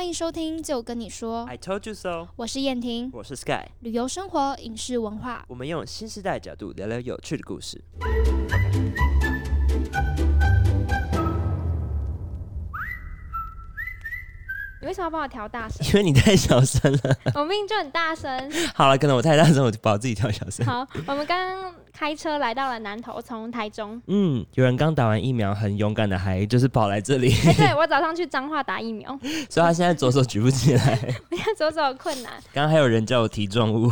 欢迎收听，就跟你说，I told you so。我是燕婷，我是 Sky，旅游、生活、影视文化，我们用新时代角度聊聊有趣的故事。为什么要帮我调大声？因为你太小声了。我明明就很大声。好了，可能我太大声，我就把我自己调小声。好，我们刚刚开车来到了南投，从台中。嗯，有人刚打完疫苗，很勇敢的，还就是跑来这里，哎、对 我早上去彰化打疫苗，所以他现在左手举不起来。我现在左手有困难。刚刚还有人叫我提重物。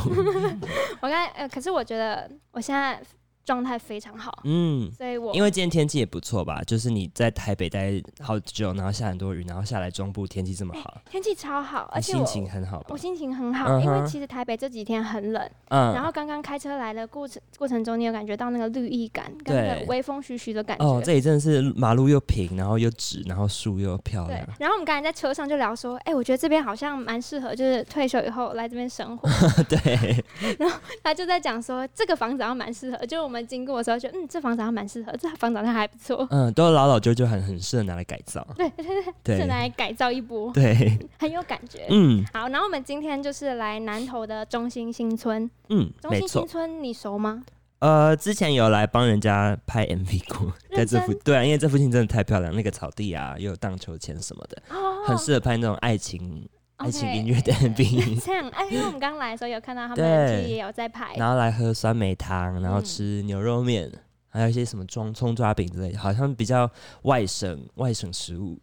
我刚才呃，可是我觉得我现在状态非常好，嗯，所以我因为今天天气也不错吧？就是你在台北待好久，然后下很多雨，然后下来中部天气这么好，天气超好，而且心情很好吧我？心情很好，因为其实台北这几天很冷，嗯，然后刚刚开车来的过程过程中，你有感觉到那个绿意感，跟那对个微风徐徐的感觉。哦，这里真的是马路又平，然后又直，然后树又漂对亮。，然后我们刚才在车上就聊说，哎、我觉得这边好像蛮适合，就是退休以后来这边生活。对，然后他就在讲说，这个房子好像蛮适合，就我们经过的时候，觉得嗯，这房子还蛮适合，这房子好像还不错。嗯，都老老旧旧，很很适合拿来改造。对对 对，对是来改造一波，对，很有感觉。嗯好，然后我们今天就是来南投的中心新村。嗯，没中心新。村你熟吗？呃，之前有来帮人家拍 MV 过，在这附对啊，因为这附近真的太漂亮，那个草地啊，又有荡秋千什么的，哦，很适合拍那种爱情爱情音乐的 MV。这样，哎，因为我们刚来的时候有看到他们也有在拍。然后来喝酸梅汤，然后嗯吃牛肉面，还有一些什么装葱抓饼之类的，好像比较外省外省食物。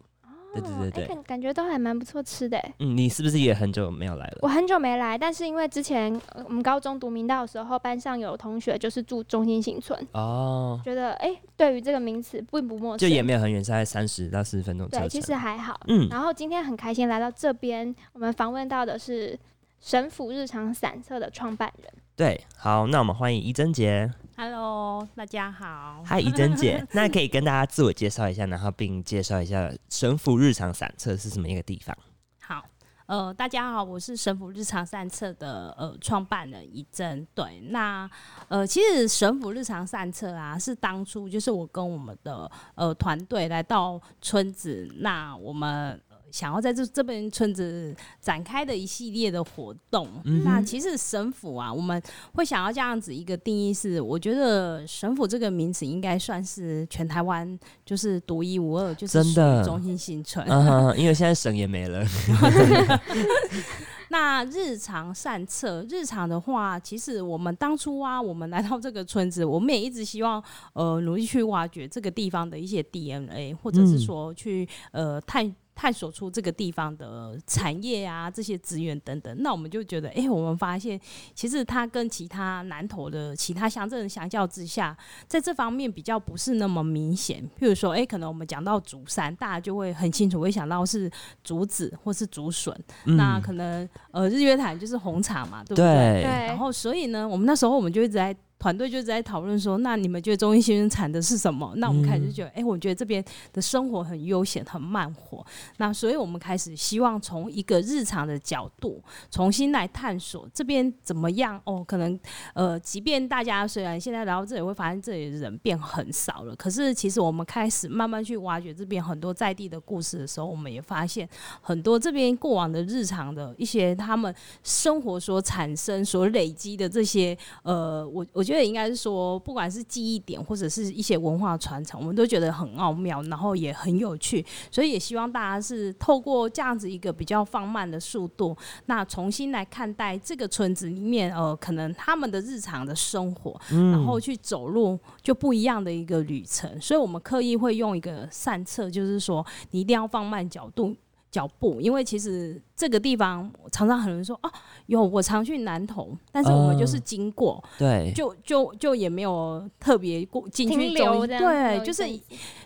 对对对感感觉都还蛮不错吃的。哎嗯，你是不是也很久没有来了？我很久没来，但是因为之前呃我们高中读明道的时候，班上有同学就是住中心新村，哦，觉得哎、对于这个名词并不陌生就生，也没有很远，是在三十到四十分钟车对，程。其实还好。嗯，然后今天很开心来到这边，我们访问到的是神府日常散策的创办人。对，好，那我们欢迎一珍姐。Hello，大家好。嗨，怡珍姐，那可以跟大家自我介绍一下，然后并介绍一下神府日常散策是什么一个地方？好，呃，大家好，我是神府日常散策的呃创办人怡珍。对，那呃，其实神府日常散策啊，是当初就是我跟我们的呃团队来到村子，那我们。呃想要在这这边村子展开的一系列的活动，嗯那其实神府啊，我们会想要这样子一个定义是，我觉得神府这个名词应该算是全台湾就是独一无二，就是中心新村。因为现在省也没了。那日常善策，日常的话，其实我们当初啊，我们来到这个村子，我们也一直希望呃努力去挖掘这个地方的一些 DNA，或者是嗯说去呃探。探索出这个地方的产业啊，这些资源等等，那我们就觉得，哎、我们发现其实它跟其他南投的其他乡镇相较之下，在这方面比较不是那么明显。譬如说，哎、可能我们讲到竹山，大家就会很清楚会想到是竹子或是竹笋，那嗯可能呃日月潭就是红茶嘛，对不对？对，然后所以呢，我们那时候我们就一直在团队就在讨论说，那你们觉得中医先生产的是什么？那我们开始就觉得，哎、我觉得这边的生活很悠闲，很慢活。那所以我们开始希望从一个日常的角度重新来探索这边怎么样哦。可能呃，即便大家虽然现在来到这里会发现这里的人变很少了，可是其实我们开始慢慢去挖掘这边很多在地的故事的时候，我们也发现很多这边过往的日常的一些他们生活所产生、所累积的这些呃，我我觉得应该是说，不管是记忆点或者是一些文化传承，我们都觉得很奥妙，然后也很有趣，所以也希望大家是透过这样子一个比较放慢的速度，那重新来看待这个村子里面呃，可能他们的日常的生活，然后去走路就不一样的一个旅程，所以我们刻意会用一个善策，就是说你一定要放慢角度。脚步，因为其实这个地方常常很多人说哦，有我常去南投，但是我们就是哦经过，对，就就就也没有特别过进去停留中医这样子有对，就是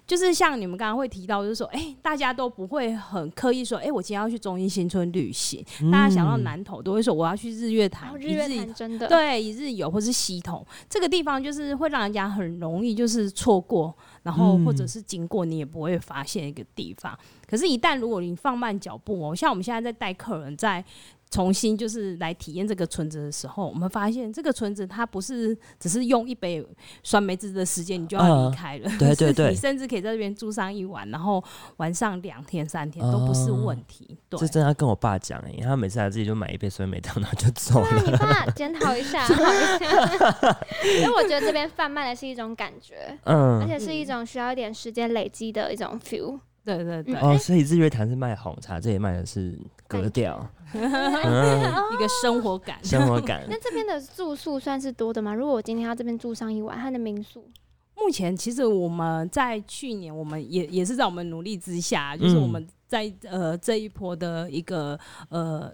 就是像你们刚刚会提到，就是说，哎、大家都不会很刻意说，哎、我今天要去中医新村旅行。大家想到嗯南投都会说，我要去日月潭，哦日月潭真的，对，一日游或是西头这个地方，就是会让人家很容易就是错过，然后或者嗯是经过你也不会发现一个地方。可是，一旦如果你放慢脚步哦，像我们现在在带客人在重新就是来体验这个村子的时候，我们发现这个村子它不是只是用一杯酸梅汁的时间你就要离开了，嗯对对 对你甚至可以在这边住上一晚，然后玩上两天三天都不是问题。对这，真的要跟我爸讲哎、因为他每次来自己就买一杯酸梅汤，然后就走了。你爸检讨一下，好一下。因为我觉得这边贩卖的是一种感觉，嗯而嗯，且是一种需要一点时间累积的一种 feel。对对对，哦，所以日月潭是卖红茶，这里卖的是格调，嗯，一个生活感。生活感。那这边的住宿算是多的吗？如果我今天要这边住上一晚，它的民宿目前其实我们在去年，我们也也是在我们努力之下，就是我们在呃这一波的一个呃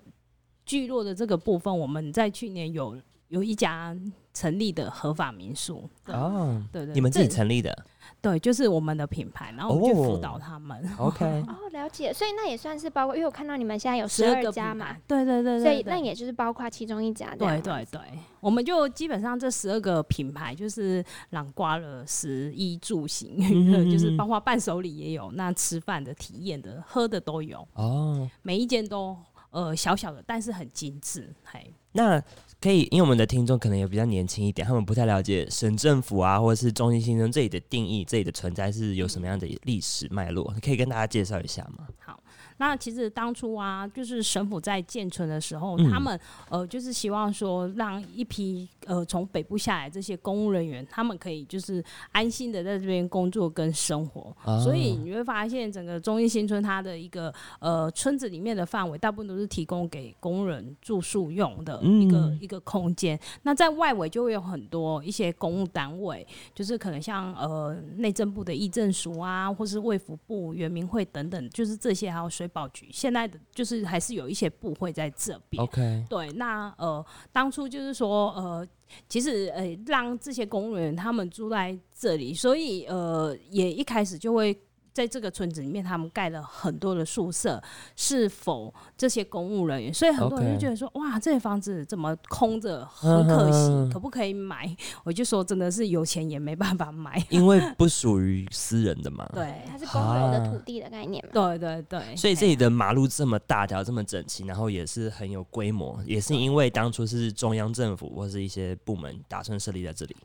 聚落的这个部分，我们在去年有有一家成立的合法民宿。对哦，对对，你们自己成立的对，就是我们的品牌，然后我们去辅哦导他们。OK，哦，了解。所以那也算是包括，因为我看到你们现在有十二个家嘛品牌，，对对对所以对对那也就是包括其中一家这对样。对对，我们就基本上这十二个品牌就是囊括了食衣住行娱乐，嗯 就是包括伴手礼也有，那吃饭的、体验的、喝的都有，哦，每一间都呃小小的，但是很精致，嘿。那可以，因为我们的听众可能也比较年轻一点，他们不太了解省政府啊，或者是中心新生这里的定义，这里的存在是有什么样的历史脉络，可以跟大家介绍一下吗？好，那其实当初啊，就是省府在建村的时候，嗯他们呃就是希望说，让一批呃从北部下来这些公务人员，他们可以就是安心的在这边工作跟生活。哦所以你会发现，整个中义新村它的一个呃村子里面的范围，大部分都是提供给工人住宿用的一个、嗯一个空间。那在外围就会有很多一些公务单位，就是可能像呃内政部的议政署啊，或是卫福部、原民会等等，就是这些还有水保局，现在的就是还是有一些部会在这边。OK，对，那呃，当初就是说，呃，其实呃，让这些公务员他们住在这里，所以呃，也一开始就会在这个村子里面，他们盖了很多的宿舍，是否这些公务人员？所以很多人就觉得说，哇，这些房子怎么空着，很可惜，嗯可不可以买？我就说，真的是有钱也没办法买。因为不属于私人的嘛。对，它是公有的土地的概念嘛。对对对，所以这里的马路这么大条、这么整齐，然后也是很有规模，也是因为当初是中央政府或是一些部门打算设立在这里。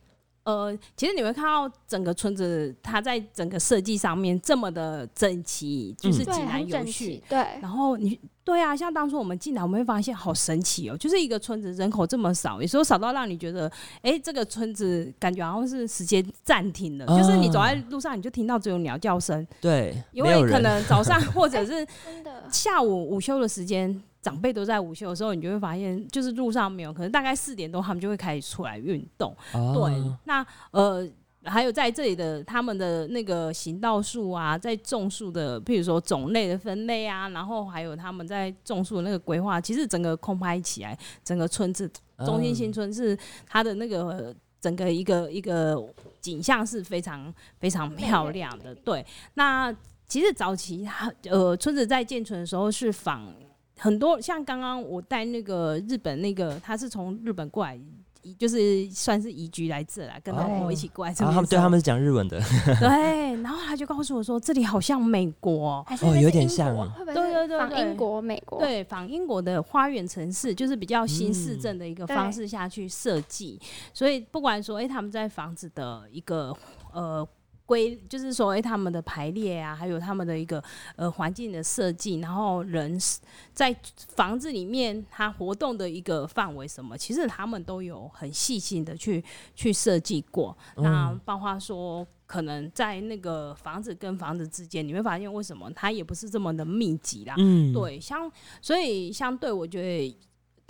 呃，其实你会看到整个村子，它在整个设计上面这么的整齐，就是，井然有序齐。。对，然后你对啊，像当初我们进来，我们会发现好神奇哦，就是一个村子人口这么少，有时候少到让你觉得，哎，这个村子感觉好像是时间暂停了，就是你走在路上，你就听到只有鸟叫声，对，因为可。能早上 或者是。下午午休的时间，长辈都在午休的时候，你就会发现，就是路上没有，可能大概四点多他们就会开始出来运动。哦对，那呃。还有在这里的他们的那个行道树啊，在种树的，譬如说种类的分类啊，然后还有他们在种树的那个规划，其实整个空拍起来，整个村子中心新村是它的那个整个一个一个景象是非常非常漂亮的。对，那其实早期它呃村子在建村的时候是仿很多，像刚刚我带那个日本那个，他是从日本过来。就是算是移居来这来，跟老婆一起过来这啊，他们对他们是讲日文的，对，然后他就告诉我说，这里好像美国，哦有点像对对对仿英国、美国？，对，仿英国的花园城市，就是比较新市嗯镇的一个方式下去设计，所以不管说，哎、他们在房子的一个呃。规就是说，哎、他们的排列啊，还有他们的一个呃环境的设计，然后人在房子里面他活动的一个范围什么，其实他们都有很细心的去去设计过。那包括说，可能在那个房子跟房子之间，你会发现为什么它也不是这么的密集啦。嗯，对，相所以相对，我觉得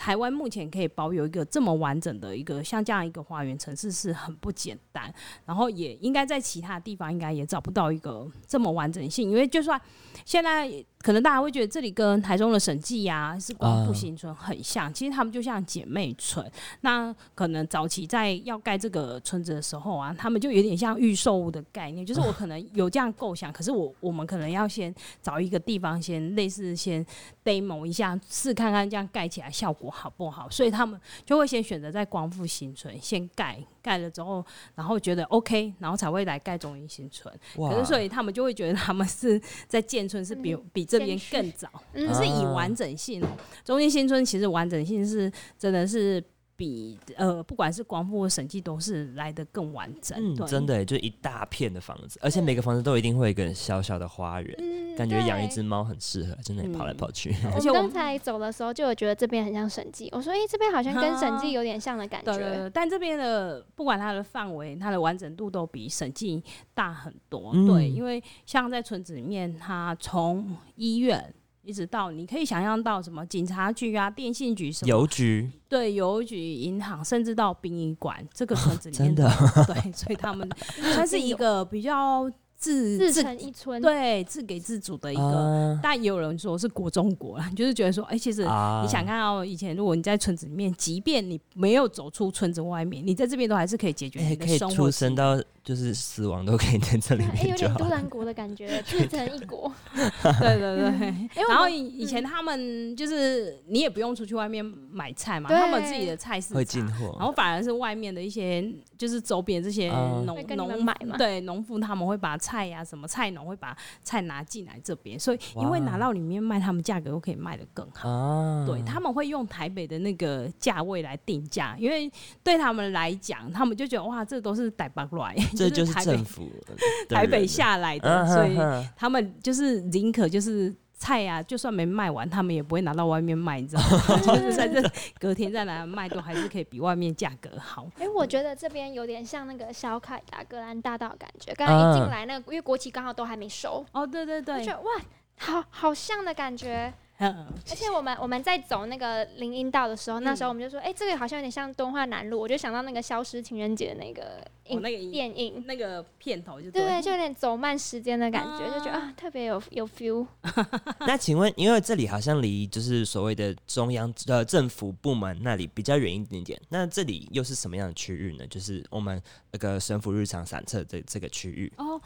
台湾目前可以保有一个这么完整的一个像这样一个花园城市是很不简单，然后也应该在其他地方应该也找不到一个这么完整性，因为就算现在可能大家会觉得这里跟台中的审计呀是光复啊新村很像，其实他们就像姐妹村。那可能早期在要盖这个村子的时候啊，他们就有点像预售屋的概念，就是我可能有这样构想，可是我我们可能要先找一个地方先类似先 demo 一下，试看看这样盖起来效果好不好，所以他们就会先选择在光复新村先盖盖了之后，然后觉得 OK，然后才会来盖中英新村。可是所以他们就会觉得他们是在建村是比、嗯比这边更早，嗯。可是以啊完整性哦、中英新村其实完整性是真的是比呃不管是光复或审计都是来的更完整。嗯，对真的就一大片的房子，而且每个房子都一定会有一个小小的花园，嗯感觉养一只猫很适合，真的跑来嗯跑去。我而且我们们刚才走的时候就有觉得这边很像审计，我说：“哎、这边好像跟审计有点像的感觉。对对对，但这边的不管它的范围、它的完整度都比审计大很多。嗯对，因为像在村子里面，它从医院一直到你可以想象到什么警察局啊、电信局什么，邮局对邮局、银行，甚至到殡仪馆，这个 村子里面真的 对，所以他们 算是一个比较自自成一村，对自给自足的一个。啊但也有人说是国中国啦，就是觉得说，哎、其实啊你想看到以前，如果你在村子里面，即便你没有走出村子外面，你在这边都还是可以解决哎、你的可以出生到就是死亡都可以在这里哎、有面就好了。点都兰国的感觉，自成一国。对对 对。然后以以前他们就是你也不用出去外面买菜嘛，他们自己的菜市会场进货，然后反而是外面的一些就是周边这些嗯农农买嘛对农夫他们会把菜呀、什么菜农会把菜拿进来这边，所以因为拿到里面卖，他们价格又可以卖得更好。啊，对，他们会用台北的那个价位来定价，因为对他们来讲，他们就觉得哇，这都是台北来，这就是政府 台北下来的，嗯所以他们就是宁可就是菜啊，就算没卖完，他们也不会拿到外面卖，你知道吗？就是在这隔天再拿来卖，都还是可以比外面价格好。哎、我觉得这边有点像那个小凯达格兰大道的感觉。刚刚一进啊来，那个因为国旗刚好都还没收，哦，对对我对觉，得哇，好好像的感觉。嗯，而且我们我们在走那个林荫道的时候，那嗯时候我们就说，哎、这个好像有点像敦化南路，我就想到那个消失情人节的那个哦影、那个影电影。那个片头就对对，对就有点走慢时间的感觉，啊就觉得啊，特别有有 feel。那请问，因为这里好像离就是所谓的中央呃政府部门那里比较远一点点，那这里又是什么样的区域呢？就是我们那个神府日常散策这这个区域。哦，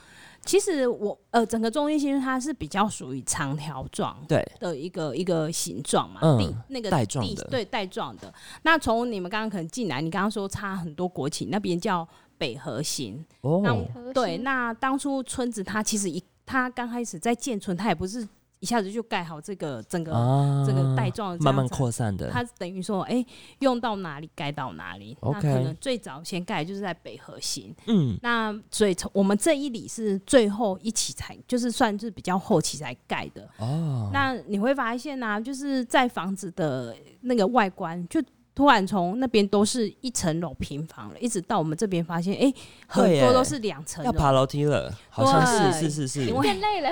其实我呃，整个中心新村它是比较属于长条状对，的一个一个形状嘛，嗯地那个地带状的对带状的。那从你们刚刚可能进来，你刚刚说差很多国企，那边叫北河型。哦那核对，那当初村子它其实一它刚开始在建村，它也不是一下子就盖好这个整个、啊这个带状慢慢扩散的。它等于说，哎、用到哪里盖到哪里。那可能最早先盖就是在北核心，嗯，那所以从我们这一里是最后一起才，就是算是比较后期才盖的。哦，那你会发现呢、就是在房子的那个外观，就突然从那边都是一层楼平房了，一直到我们这边发现，哎、很多都是两层。要爬楼梯了，好像是是是是因。为变累了，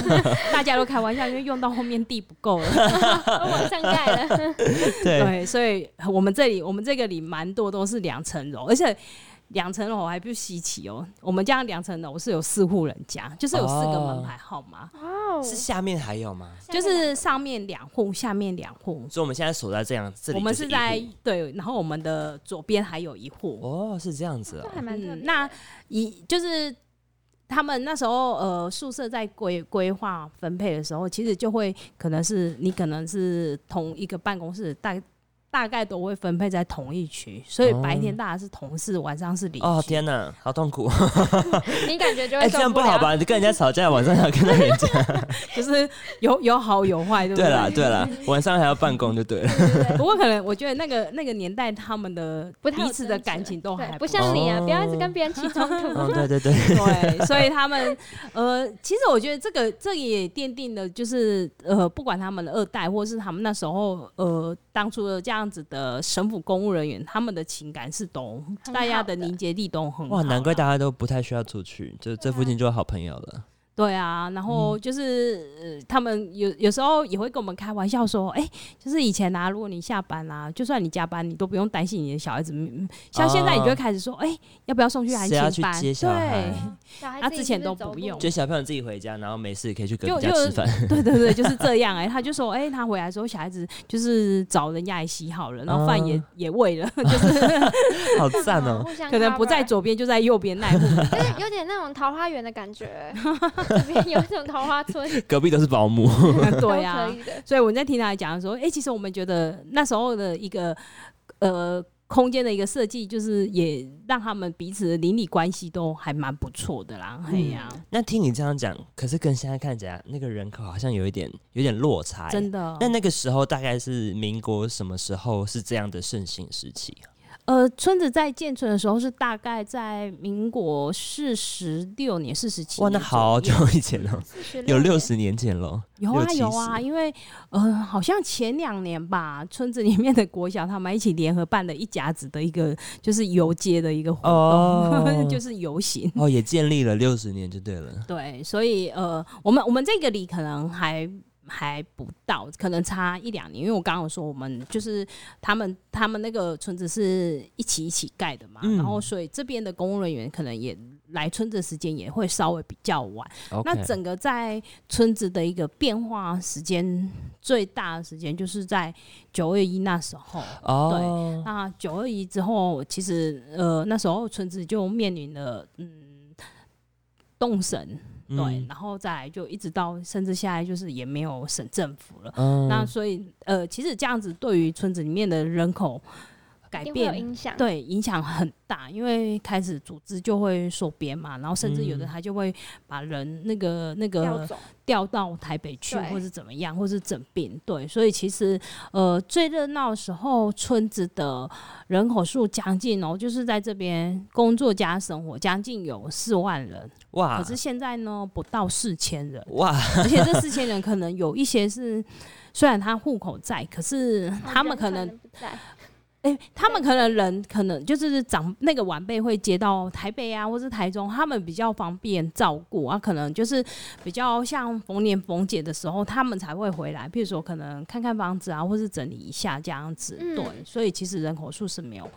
大家都开玩笑，因为用到后面地不够了。我往上盖了。对，对，所以我们这里我们这个里蛮多都是两层楼，而且两层楼还不稀奇哦。我们家两层楼是有四户人家，就是有四个门牌号码，哦，是下面还有吗？就是上面两户，下面两户。所以我们现在所在这样，这里我们是在对，然后我们的左边还有一户。哦，是这样子哦这还。蛮特别的。嗯那一就是他们那时候呃宿舍在规规划分配的时候，其实就会可能是你可能是同一个办公室大。大概都会分配在同一区，所以白天大家是同事，晚上是邻居。哦天哪，好痛苦！你感觉就 哎，这会受了？样不好吧？你跟人家吵架，晚上还要跟到人家。就是有有好有坏，对不对对？啦对啦，晚上还要办公就对了。不过可能我觉得那个那个年代他们的不彼此的感情都还，不不像你啊，哦不要一直跟别人起冲突。嗯，对对对，对，所以他们呃，其实我觉得这个这也奠定了，就是呃，不管他们的二代，或是他们那时候呃当初的这样子的省府公务人员，他们的情感是都大家的的凝结力都很好哇，难怪大家都不太需要出去，就这附近就有好朋友了。对啊，然嗯后就是、呃他们有有时候也会跟我们开玩笑说，哎、就是以前啊，如果你下班啊，就算你加班，你都不用担心你的小孩子。嗯像现在你就会开始说，哎、要不要送去安谁要去亲班？接小孩对，小孩自己他之前都不用就小朋友自己回家，然后没事可以去隔就壁家吃饭。对对对，就是这样 哎、他就说，哎、他回来的时候，小孩子就是找人家也洗好了，然后饭也、啊也喂了，就是好赞哦！可能不在左边就在右边那一户。就是有点那种桃花源的感觉，这边有一种桃花村，隔壁都是保姆。对都呀。所以我在听他讲的时候，哎、其实我们觉得那时候的一个呃空间的一个设计，就是也让他们彼此的邻里关系都还蛮不错的啦。嘿呀、那听你这样讲，可是跟现在看起来，那个人口好像有一点有点落差耶。真的。那那个时候大概是民国什么时候是这样的盛行时期啊？呃，村子在建村的时候是大概在民国四十六年、四十七哇，那好久以前了，有六十年前了。有啊有啊，因为呃，好像前两年吧，村子里面的国小他们一起联合办了一甲子的一个就是游街的一个活动，哦 就是游行。哦，也建立了六十年就对了。对，所以呃，我们我们这个里可能还还不到，可能差一两年，因为我刚刚有说我们就是他们他们那个村子是一起一起盖的嘛，嗯然后所以这边的公务人员可能也来村子时间也会稍微比较晚。那整个在村子的一个变化时间最大的时间，就是在九二一那时候。对，那九二一之后，其实呃那时候村子就面临了嗯动审，对，嗯然后再来就一直到甚至现在就是也没有省政府了。嗯那所以呃，其实这样子对于村子里面的人口改变影响。对，影响很大，因为开始组织就会缩编嘛，然后甚至有的嗯他就会把人那个那个调走，调到台北去，或是怎么样，或是整编。对，所以其实呃最热闹的时候，村子的人口数将近哦，就是在这边工作加生活，将近有四万人。哇可是现在呢，不到四千人，哇，而且这四千人可能有一些是。虽然他户口在，可是他们可能哎、他们可能人可能就是长那个晚辈会接到台北啊，或是台中，他们比较方便照顾啊，可能就是比较像逢年逢节的时候，他们才会回来。譬如说，可能看看房子啊，或是整理一下这样子。嗯对，所以其实人口数是没有，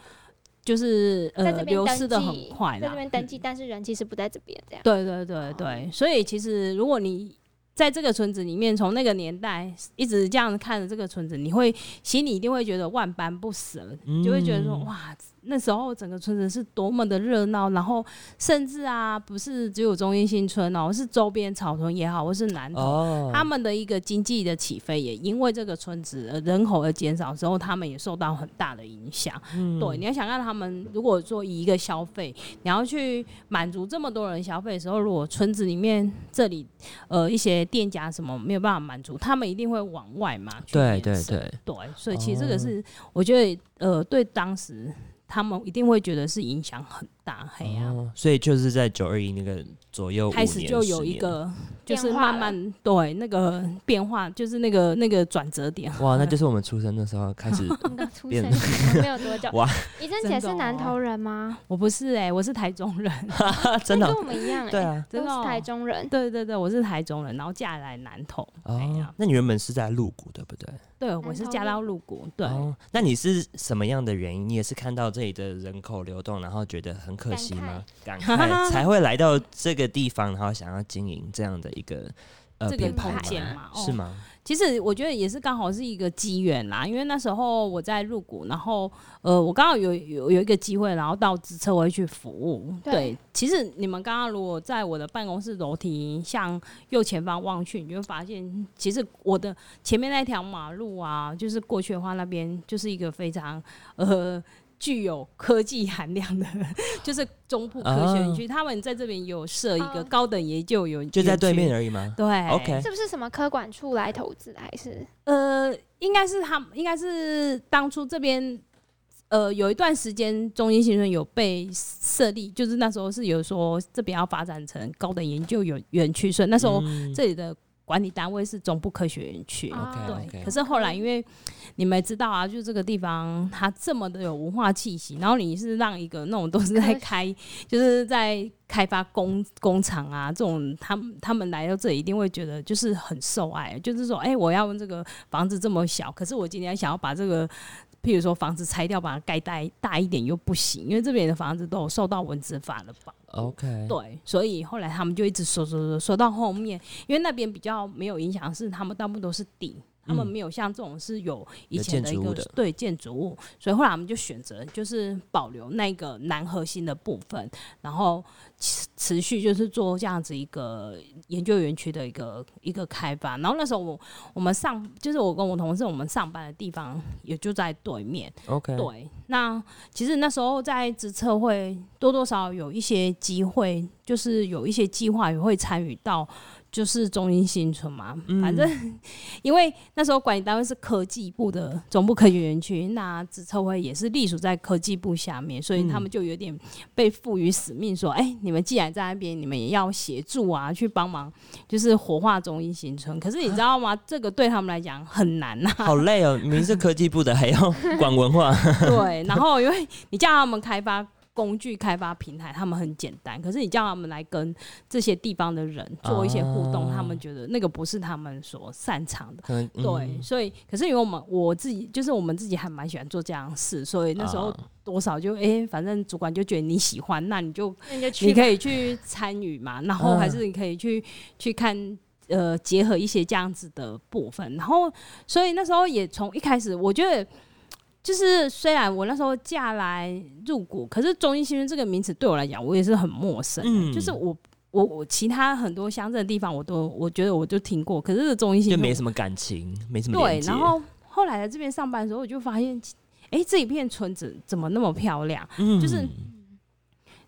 就是呃流失的很快啦在这。边登记，但是人其实不在这边，这样。对对对对，所以其实如果你在这个村子里面，从那个年代一直这样看着这个村子，你会心里一定会觉得万般不舍，嗯。就会觉得说哇，那时候整个村子是多么的热闹，然后甚至啊，不是只有中英新村哦，是周边草屯也好，或是南投。哦，他们的一个经济的起飞，也因为这个村子呃人口而减少之后，他们也受到很大的影响。嗯对，你要想让他们如果说以一个消费，你要去满足这么多人消费的时候，如果村子里面这里呃一些店家什么没有办法满足，他们一定会往外嘛。去对对对，对，所以其实这个哦是、我觉得呃对当时他们一定会觉得是影响很大，嘿呀、哦，所以就是在九二一那个左右，开始就有一个就是慢慢对那个变化，就是那个那个转折点。哇，那就是我们出生的时候开始 出变生没有多久。哇，怡珍姐是南投人吗？我不是哎、我是台中人。真的跟我们一样哎，对啊，都是真的哦台中人。对对对，我是台中人，然后嫁来南投。哎哦呀，那你原本是在鹿谷对不对？对，我是嫁到鹿谷。对，哦，那你是什么样的原因？你也是看到这里的人口流动，然后觉得很可惜吗？感慨才会来到这个地方，然后想要经营这样的一个呃这个品牌空间吗嘛哦是吗？其实我觉得也是刚好是一个机缘啦，因为那时候我在入股，然后呃，我刚好有有有一个机会，然后到职车位去服务。对对，其实你们刚刚如果在我的办公室楼梯向右前方望去，你就会发现，其实我的前面那条马路啊，就是过去的话，那边就是一个非常呃。具有科技含量的，就是中部科学园区，他们在这边有设一个哦高等研究有就在对面而已吗？对。OK 是不是什么科管处来投资，还是呃，应该是他们，应该是当初这边。呃，有一段时间，中英新村有被设立，就是那时候是有说这边要发展成高等研究园园区，所以那时候嗯。这里的管理单位是中部科学园区。哦对可是后来因为你们知道啊，就这个地方它这么的有文化气息，然后你是让一个那种都是在开，就是在开发工工厂啊这种，他们他们来到这里一定会觉得就是很受爱，就是说，哎、我要用这个房子这么小，可是我今天想要把这个。譬如说房子拆掉，把它盖大大一点又不行，因为这边的房子都有受到文字法的保护。OK，对，所以后来他们就一直说说说说到后面，因为那边比较没有影响，是他们大部分都是顶，他们嗯。没有像这种是有以前的一个对建筑物，所以后来我们就选择就是保留那个南核心的部分，然后持持续就是做这样子一个研究园区的一个一个开发。然后那时候我我们上就是我跟我同事我们上班的地方也就在对面，OK，对，那其实那时候在职测会多多少少有一些机会，就是有一些计划也会参与到，就是中英新村嘛。反正 因为那时候管理单位是科技部的总部科学园区，那职测会也是隶属在科技部下面，所以他们就有点被赋予使命，说：“哎、你们既然在那边，你们也要协助啊，去帮忙，就是活化中英新村。”可是你知道吗？这个对他们来讲很难呐、好累哦，明明是科技部的，还要管文化。对，然后因为你叫他们开发工具、开发平台，他们很简单，可是你叫他们来跟这些地方的人做一些互动，啊他们觉得那个不是他们所擅长的。嗯对，所以可是因为我们我自己就是我们自己还蛮喜欢做这样的事，所以那时候啊。多少就哎、诶反正主管就觉得你喜欢，那你就你可以去参与嘛，然后还是你可以去去看。呃，结合一些这样子的部分，然后所以那时候也从一开始，我觉得就是虽然我那时候嫁来入股，可是中医新村这个名词对我来讲，我也是很陌生的。嗯就是我我我其他很多乡镇的地方，我都我觉得我就听过，可是这中医新村就没什么感情，没什么对。然后后来在这边上班的时候，我就发现，哎、这一片村子怎么那么漂亮？嗯就是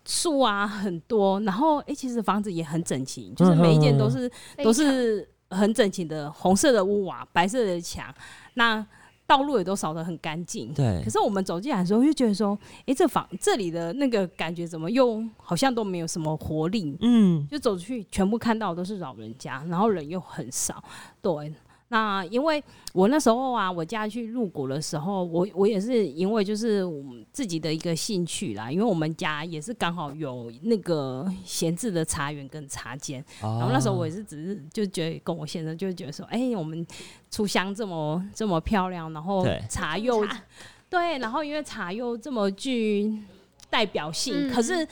树啊很多，然后哎、诶其实房子也很整齐，就是每一间都是都是很整齐的红色的屋瓦、白色的墙，那道路也都扫得很干净。对可，是我们走进来的时候，就觉得说，哎、这房这里的那个感觉怎么又好像都没有什么活力？嗯，就走出去，全部看到都是老人家，然后人又很少。对，那因为我那时候啊，我家去入股的时候，我我也是因为就是我们自己的一个兴趣啦，因为我们家也是刚好有那个闲置的茶园跟茶间，然然后那时候我也是只是就觉得跟我先生就觉得说，哎、我们出香这么这么漂亮，然后茶又茶。对，然后因为茶又这么具代表性，嗯。可是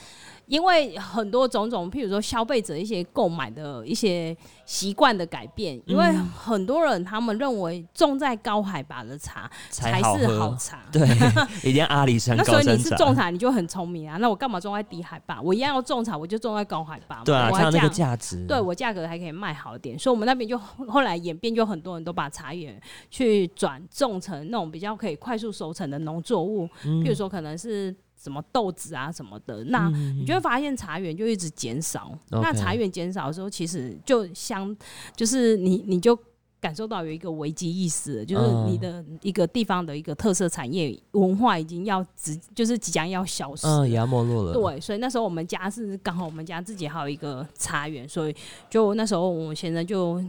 因为很多种种，譬如说消费者一些购买的一些习惯的改变，因为嗯很多人他们认为种在高海拔的茶才是好茶。对，一定要阿里山那高山所以你是种茶。你就很聪明啊。那我干嘛种在低海拔？我一样要种茶，我就种在高海拔嘛。对啊，我还这样才有那个价值。对我价格还可以卖好一点，所以我们那边就后来演变，就很多人都把茶园去转种成那种比较可以快速收成的农作物，嗯譬如说可能是什么豆子啊什么的，那你就会发现茶园就一直减少。那茶园减少的时候，其实就相就是你你就。感受到有一个危机意识，就是嗯你的一个地方的一个特色产业文化已经要即就是即将要消失。嗯，也要没落了。对，所以那时候我们家是刚好我们家自己还有一个茶园，所以就那时候我先生就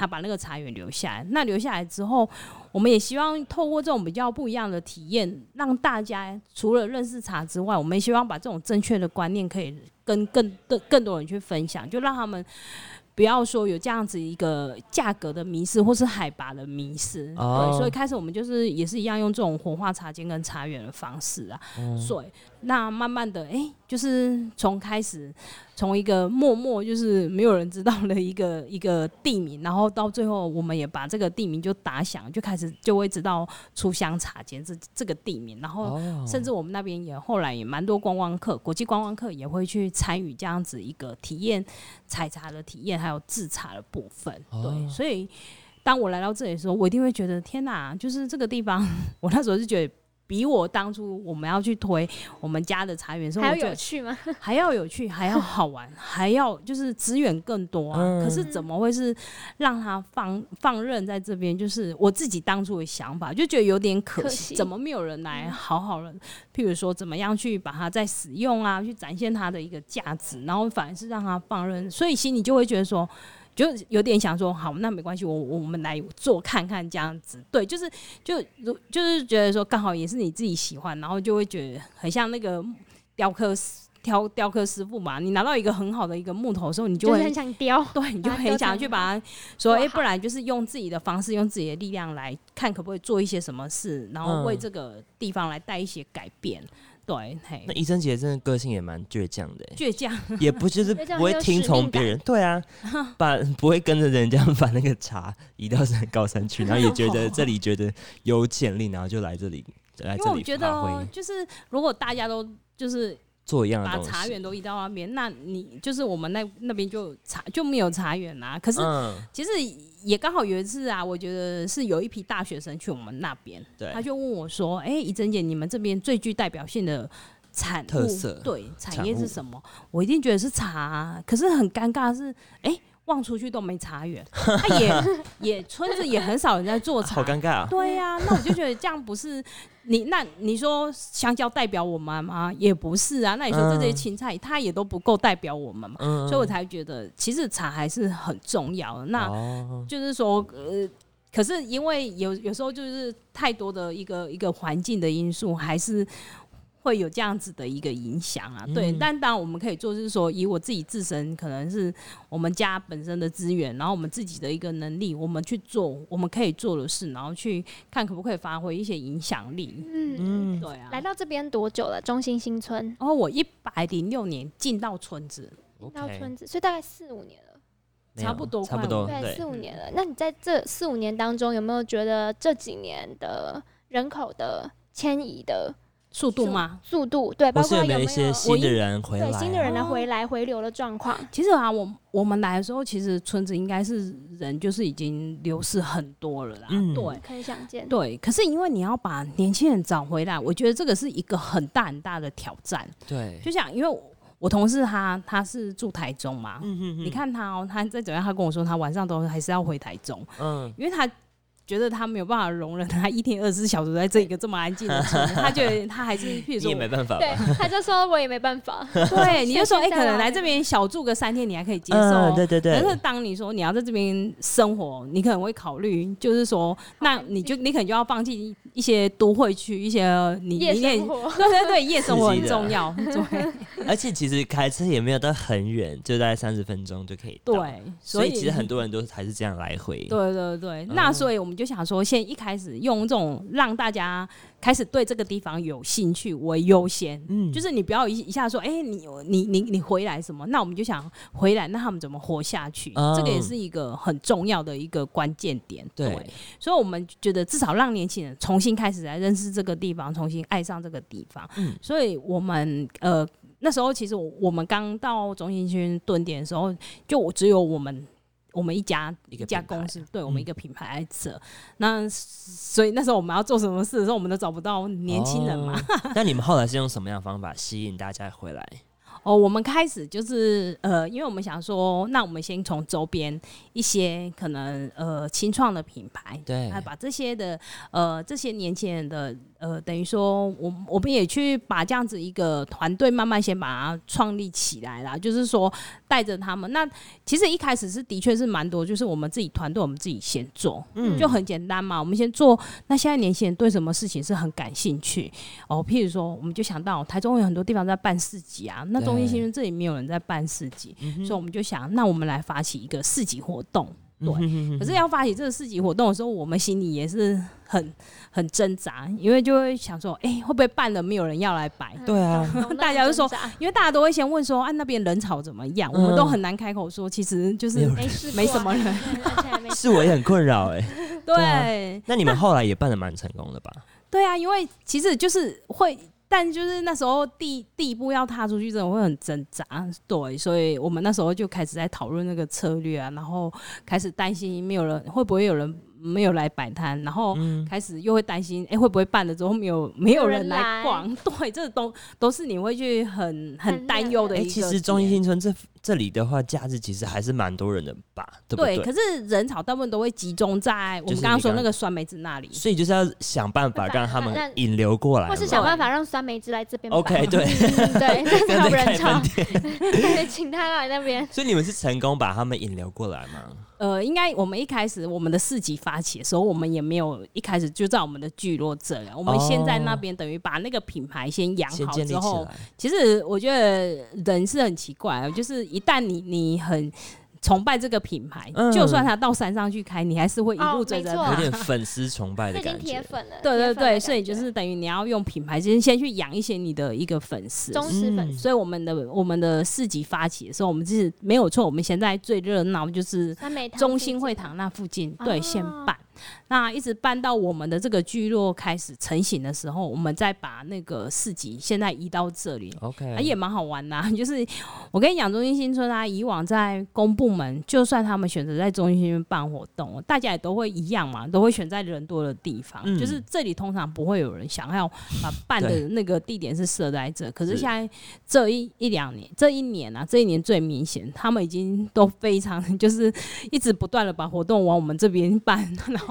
他把那个茶园留下来。那留下来之后，我们也希望透过这种比较不一样的体验，让大家除了认识茶之外，我们也希望把这种正确的观念可以跟更更更多人去分享，就让他们。不要说有这样子一个价格的迷失，或是海拔的迷失，哦对，所以开始我们就是也是一样用这种活化茶间跟茶园的方式啊，所以那慢慢的，哎、就是从开始从一个默默就是没有人知道的一个一个地名，然后到最后我们也把这个地名就打响，就开始就会知道出香茶间这这个地名，然后哦，甚至我们那边也后来也蛮多观光客，国际观光客也会去参与这样子一个体验采茶的体验，还有制茶的部分。哦对，所以当我来到这里的时候，我一定会觉得天哪，就是这个地方，我那时候是觉得。比我当初我们要去推我们家的茶园的时候，还有有趣吗？还要有趣，还要好玩，还要就是资源更多啊。嗯可是怎么会是让它放放任在这边？就是我自己当初的想法，就觉得有点可惜，可惜怎么没有人来好好的，譬如说怎么样去把它再使用啊，去展现它的一个价值，然后反而是让它放任，所以心里就会觉得说。就有点想说，好，那没关系，我我们来做看看这样子，对，就是就如就是觉得说，刚好也是你自己喜欢，然后就会觉得很像那个雕刻师雕雕刻师傅嘛，你拿到一个很好的一个木头的时候，你就会就是很想雕，对，你就很想去把它说，哎、做好不然就是用自己的方式，用自己的力量来看可不可以做一些什么事，然后为嗯。这个地方来带一些改变。对，嘿那，医生姐真的个性也蛮倔强的欸，倔强，也不就是倔 强不会听从别人，对啊，把不会跟着人家把那个茶移到山高山去，然后也觉得这里觉得有潜力，然后就来这里来这里因为我觉发挥，得就是如果大家都就是做一样的把东西。茶园都移到那边，那你就是我们那那边就茶就没有茶园啦。可是嗯，其实也刚好有一次啊，我觉得是有一批大学生去我们那边，他就问我说：“哎、怡珍姐，你们这边最具代表性的产物特色对产业是什么？”我一定觉得是茶、可是很尴尬是，哎、望出去都没茶园，他也也村子也很少人在做茶，好尴尬啊！对呀、那我就觉得这样不是你那你说香蕉代表我们吗？也不是啊。那你说这些嗯青菜，它也都不够代表我们嘛，嗯，所以我才觉得其实茶还是很重要的。那哦就是说，呃，可是因为有有时候就是太多的一个一个环境的因素，还是。会有这样子的一个影响啊，对，嗯但当然我们可以做，就是说以我自己自身可能是我们家本身的资源，然后我们自己的一个能力，我们去做我们可以做的事，然后去看可不可以发挥一些影响力。嗯，嗯，对啊，来到这边多久了？中心新村然后我一百零六年进到村子，到村子，所以大概四五年了。差不多快差不多，对四，五年了。那你在这四五年当中，有没有觉得这几年的人口的迁移的速度吗？速度？对，包括有没有新的人回来啊？对新的人的回来回流的状况？其实啊，我我们来的时候，其实村子应该是人就是已经流失很多了啦。嗯对可以想见。对，可是因为你要把年轻人找回来，我觉得这个是一个很大很大的挑战。对，就像因为我我同事他他是住台中嘛，嗯哼哼你，看他哦，他在怎样，他跟我说他晚上都还是要回台中，嗯，因为他。觉得他没有办法容忍他一天二十四小时在这一个这么安静的村子，他觉得 他还是，譬如说你也没办法对？，他就说我也没办法。对，你就说，哎、可能来这边小住个三天，你还可以接受。嗯，对对对可是，当你说你要在这边生活，你可能会考虑，就是说，那你就你可能就要放弃一些都会区，一些你夜你也生活，对对对，夜生活很重要，对而且其实开车也没有到很远，就大概三十分钟就可以到。对，所以其实很多人都还是这样来回。对对对，嗯那所以我们就想说，先一开始用这种让大家开始对这个地方有兴趣为优先。嗯，就是你不要一一下说，哎、你你你你回来什么？那我们就想回来，那他们怎么活下去？嗯这个也是一个很重要的一个关键点。对，所以我们觉得至少让年轻人重新开始来认识这个地方，重新爱上这个地方。嗯所以我们呃那时候其实我我们刚到中心区蹲点的时候，就我只有我们。我们一家一个家公司，对我们嗯一个品牌来测，那所以那时候我们要做什么事的时候，我们都找不到年轻人嘛。哦 那你们后来是用什么样的方法吸引大家回来？哦，我们开始就是呃，因为我们想说，那我们先从周边一些可能呃清创的品牌，对来把这些的呃这些年轻人的呃，等于说我我们也去把这样子一个团队慢慢先把它创立起来啦，就是说带着他们。那其实一开始是的确是蛮多，就是我们自己团队我们自己先做，嗯就很简单嘛，我们先做。那现在年轻人对什么事情是很感兴趣哦？譬如说，我们就想到台中有很多地方在办市集啊，那中心新村这里没有人在办市集，嗯所以我们就想，那我们来发起一个市集活动。对，可是要发起这个市集活动的时候，我们心里也是很很挣扎，因为就会想说，哎、会不会办了没有人要来摆？对啊，大家就说因为大家都会先问说，啊，那边人潮怎么样？我们都很难开口说，其实就是没有没什么人。是我也很困扰哎。对，那你们后来也办的蛮成功的吧？对啊，因为其实就是会，但就是那时候第第一步要踏出去，真的会很挣扎。对，所以我们那时候就开始在讨论那个策略啊，然后开始担心没有人会不会有人没有来摆摊，然后嗯，开始又会担心，哎、会不会办了之后没有没有人来来逛？对，这都都是你会去很很很担忧的哎，一个点。其实中心新村这这里的话，假日其实还是蛮多人的吧，对不对，对？可是人潮大部分都会集中在我们刚刚说那个酸梅子那里。所以就是要想办法让他们引流过来，或是想办法让酸梅子来这边 OK 对，嗯对，这才有跟着开人潮。对，请他来那边。所以你们是成功把他们引流过来吗？呃，应该我们一开始我们的市集发起的时候，我们也没有一开始就在我们的聚落这里，我们先在那边等于把那个品牌先养好之后，其实我觉得人是很奇怪，就是一旦你你很崇拜这个品牌，嗯就算他到山上去开，你还是会一路追着他。有点粉丝崇拜的感觉。铁粉了。对对对，所以就是等于你要用品牌先先去养一些你的一个粉丝。忠实粉嗯丝。所以我们的我们的市集发起的时候，我们是没有错。我们现在最热闹就是中心会堂那附近，对，哦先办。那一直搬到我们的这个聚落开始成型的时候，我们再把那个市集现在移到这里。OK，啊，也蛮好玩的、啊，就是我跟你讲，中心新村啊，以往在公部门，就算他们选择在中心新村办活动，大家也都会一样嘛，都会选在人多的地方。嗯就是这里通常不会有人想要把办的那个地点是设在这，可是是现在这一一两年，这一年啊，这一年最明显，他们已经都非常 就是一直不断的把活动往我们这边办，然后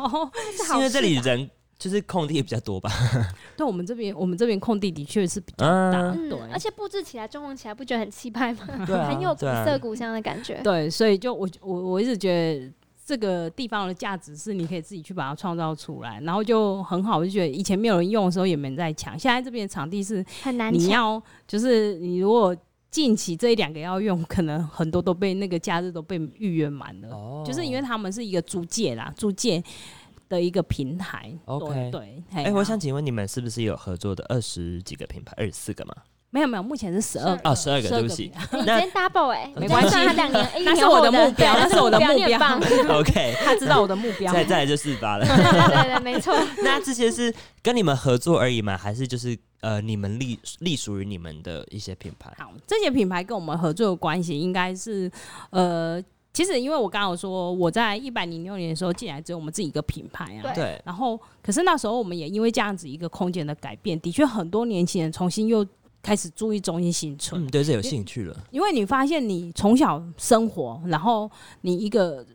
是因为这里人就是空地也比较多吧？对我们这边我们这边空地的确是比较大，嗯对，嗯，而且布置起来、装潢起来，不觉得很气派吗？对啊，很有古色古香的感觉。对，所以就我我我一直觉得这个地方的价值是你可以自己去把它创造出来，然后就很好。我就觉得以前没有人用的时候也没人在抢，现在这边的场地是很难抢。你要就是你如果近期这一两个要用，可能很多都被那个假日都被预约满了，哦就是因为他们是一个租借啦，租借。的一个平台 OK 对对，哎哎、我想请问你们是不是有合作的二十几个品牌，二十四个吗？没有没有，目前是十二啊，十二个，对不起你今那天 double 哎，没关系他两年，那是我的目标那是我的目标，OK，他知道我的目标。再再来就四八了。对对对，没错。那这些是跟你们合作而已吗？还是就是呃，你们隶隶属于你们的一些品牌？好，这些品牌跟我们合作的关系应该是，呃，其实因为我刚刚有说我在一百零六年的时候进来只有我们自己一个品牌啊，对对，然后可是那时候我们也因为这样子一个空间的改变，的确很多年轻人重新又开始注意中医新村，嗯，对，这有兴趣了。因为你发现你从小生活，然后你一个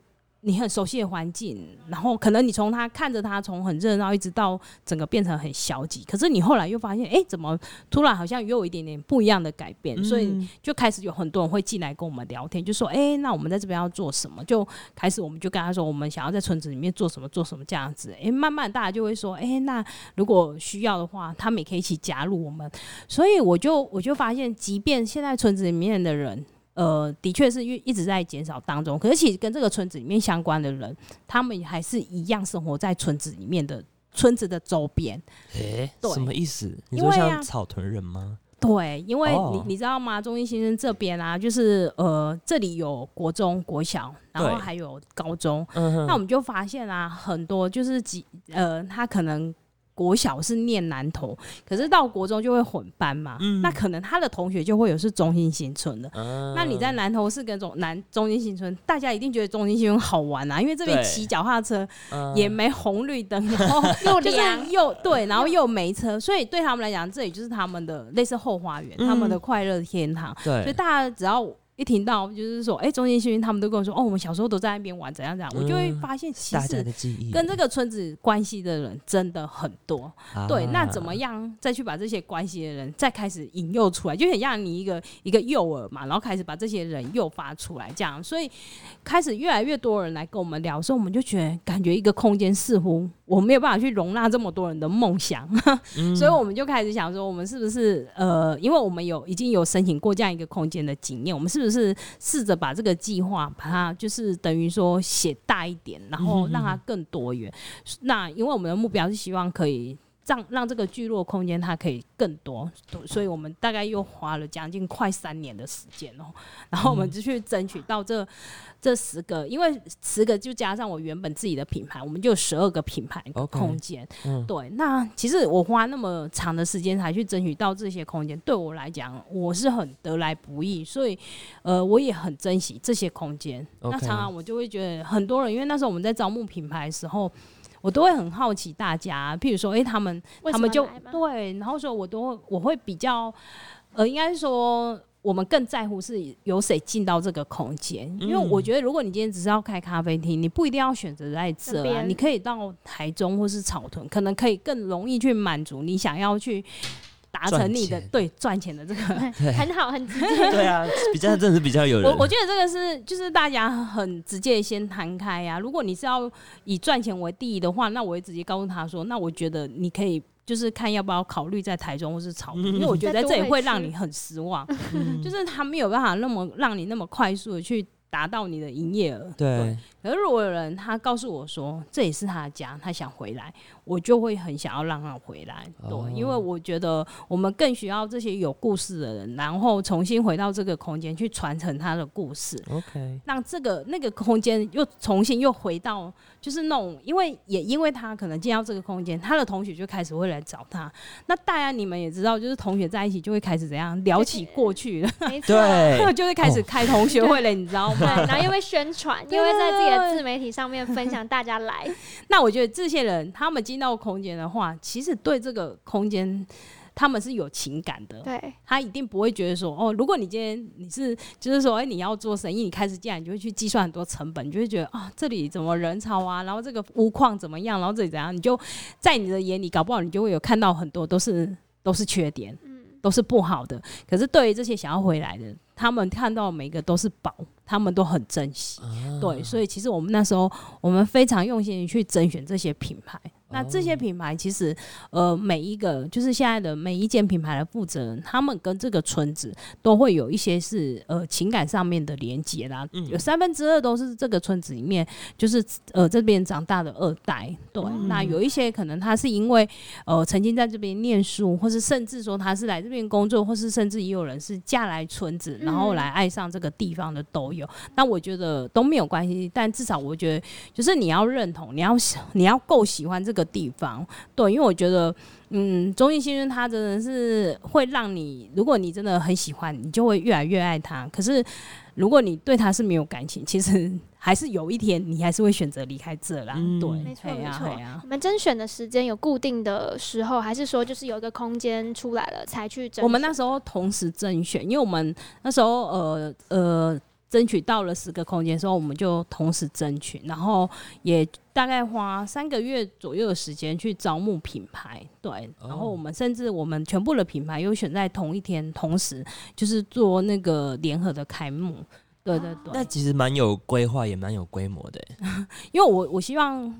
你很熟悉的环境，然后可能你从他看着他从很热闹一直到整个变成很消极，可是你后来又发现，哎、怎么突然好像又有一点点不一样的改变，所以嗯就开始有很多人会进来跟我们聊天，就说：“哎、那我们在这边要做什么？”就开始我们就跟他说，我们想要在村子里面做什么做什么这样子。哎、慢慢大家就会说：“哎、那如果需要的话，他们也可以一起加入我们。”所以我就我就发现，即便现在村子里面的人。呃，的确是一一直在减少当中，可是其实跟这个村子里面相关的人，他们还是一样生活在村子里面的村子的周边。哎、对什么意思？你像草屯人吗？对，因为你、哦你知道吗？中医先生这边啊，就是呃，这里有国中、国小，然后还有高中。那我们就发现啊，很多就是几呃，他可能国小是念南投，可是到国中就会混班嘛。嗯那可能他的同学就会有是中心新村的。嗯那你在南投市跟中南中心新村，大家一定觉得中心新村好玩啊，因为这边对骑脚踏车嗯也没红绿灯，然后又就是凉又对，然后又没车，所以对他们来讲，这里就是他们的类似后花园，他们的快乐天堂。所以，大家只要一听到就是说，哎、中间新他们都跟我说，哦，我们小时候都在那边玩，怎样怎样，我就会嗯发现其实跟这个村子关系的人真的很多。对，那怎么啊样再去把这些关系的人再开始引诱出来，就很像你一个一个诱饵嘛，然后开始把这些人诱发出来，这样，所以开始越来越多人来跟我们聊的时候，我们就觉得感觉一个空间似乎我没有办法去容纳这么多人的梦想，嗯 所以我们就开始想说，我们是不是呃，因为我们有已经有申请过这样一个空间的经验，我们是不是试着把这个计划把它就是等于说写大一点，然后让它更多元。那因为我们的目标是希望可以。让让这个聚落空间它可以更多，所以我们大概又花了将近快三年的时间哦，然后我们就去争取到这这十个，因为十个就加上我原本自己的品牌，我们就有十二个品牌空间。嗯对，那其实我花那么长的时间才去争取到这些空间，对我来讲，我是很得来不易，所以呃，我也很珍惜这些空间。那常常我就会觉得很多人，因为那时候我们在招募品牌的时候。我都会很好奇大家，譬如说，诶，他们他们就对，然后说我都会我会比较，呃，应该是说我们更在乎是有谁进到这个空间，因为嗯。我觉得如果你今天只是要开咖啡厅，你不一定要选择在这边你可以到台中或是草屯，可能可以更容易去满足你想要去达成你的对赚钱的这个。很好，很直接。对啊，比较真的是比较有人。我我觉得这个是就是大家很直接先摊开呀、如果你是要以赚钱为第一的话，那我会直接告诉他说，那我觉得你可以就是看要不要考虑在台中或是草屯，因为我觉得在这里会让你很失望，就是他没有办法那么让你那么快速的去。达到你的营业额。对，可是如果有人他告诉我说这也是他的家，他想回来，我就会很想要让他回来。对，哦因为我觉得我们更需要这些有故事的人，然后重新回到这个空间去传承他的故事。OK，让这个那个空间又重新又回到，就是那种，因为也因为他可能进到这个空间，他的同学就开始会来找他。那大家你们也知道，就是同学在一起就会开始怎样聊起过去了，没 错。对，就会开始开同学会了，你知道对，吗？然后又会宣传，又会在自己的 自媒体上面分享，大家来。那我觉得这些人他们进到空间的话，其实对这个空间。他们是有情感的，对，他一定不会觉得说，哦，如果你今天你是就是说，哎、你要做生意，你开始进来，你就会去计算很多成本，你就会觉得啊，这里怎么人潮啊，然后这个屋况怎么样，然后这里怎样，你就在你的眼里，搞不好你就会有看到很多都是都是缺点，嗯，都是不好的。可是对于这些想要回来的，他们看到每个都是宝，他们都很珍惜。对，所以其实我们那时候我们非常用心去甄选这些品牌。那这些品牌其实，呃，每一个就是现在的每一件品牌的负责人，他们跟这个村子都会有一些是呃情感上面的连接啦。嗯有三分之二都是这个村子里面，就是呃这边长大的二代。对，那有一些可能他是因为呃曾经在这边念书，或是甚至说他是来这边工作，或是甚至也有人是嫁来村子，然后嗯来爱上这个地方的都有。那我觉得都没有关系，但至少我觉得就是你要认同，你要喜你要够喜欢这个地方，对，因为我觉得。嗯，中艺新生他真的是会让你，如果你真的很喜欢，你就会越来越爱他。可是，如果你对他是没有感情，其实 还是有一天你还是会选择离开这啦。嗯对，没错没错嘿呀你们甄选的时间有固定的时候，还是说就是有一个空间出来了才去甄？我们那时候同时甄选，因为我们那时候呃呃争取到了十个空间的时候，我们就同时争取，然后也大概花三个月左右的时间去招募品牌，对，然后我们甚至我们全部的品牌又选在同一天，同时就是做那个联合的开幕。对对对，那其实蛮有规划，也蛮有规模的欸。因为我我希望。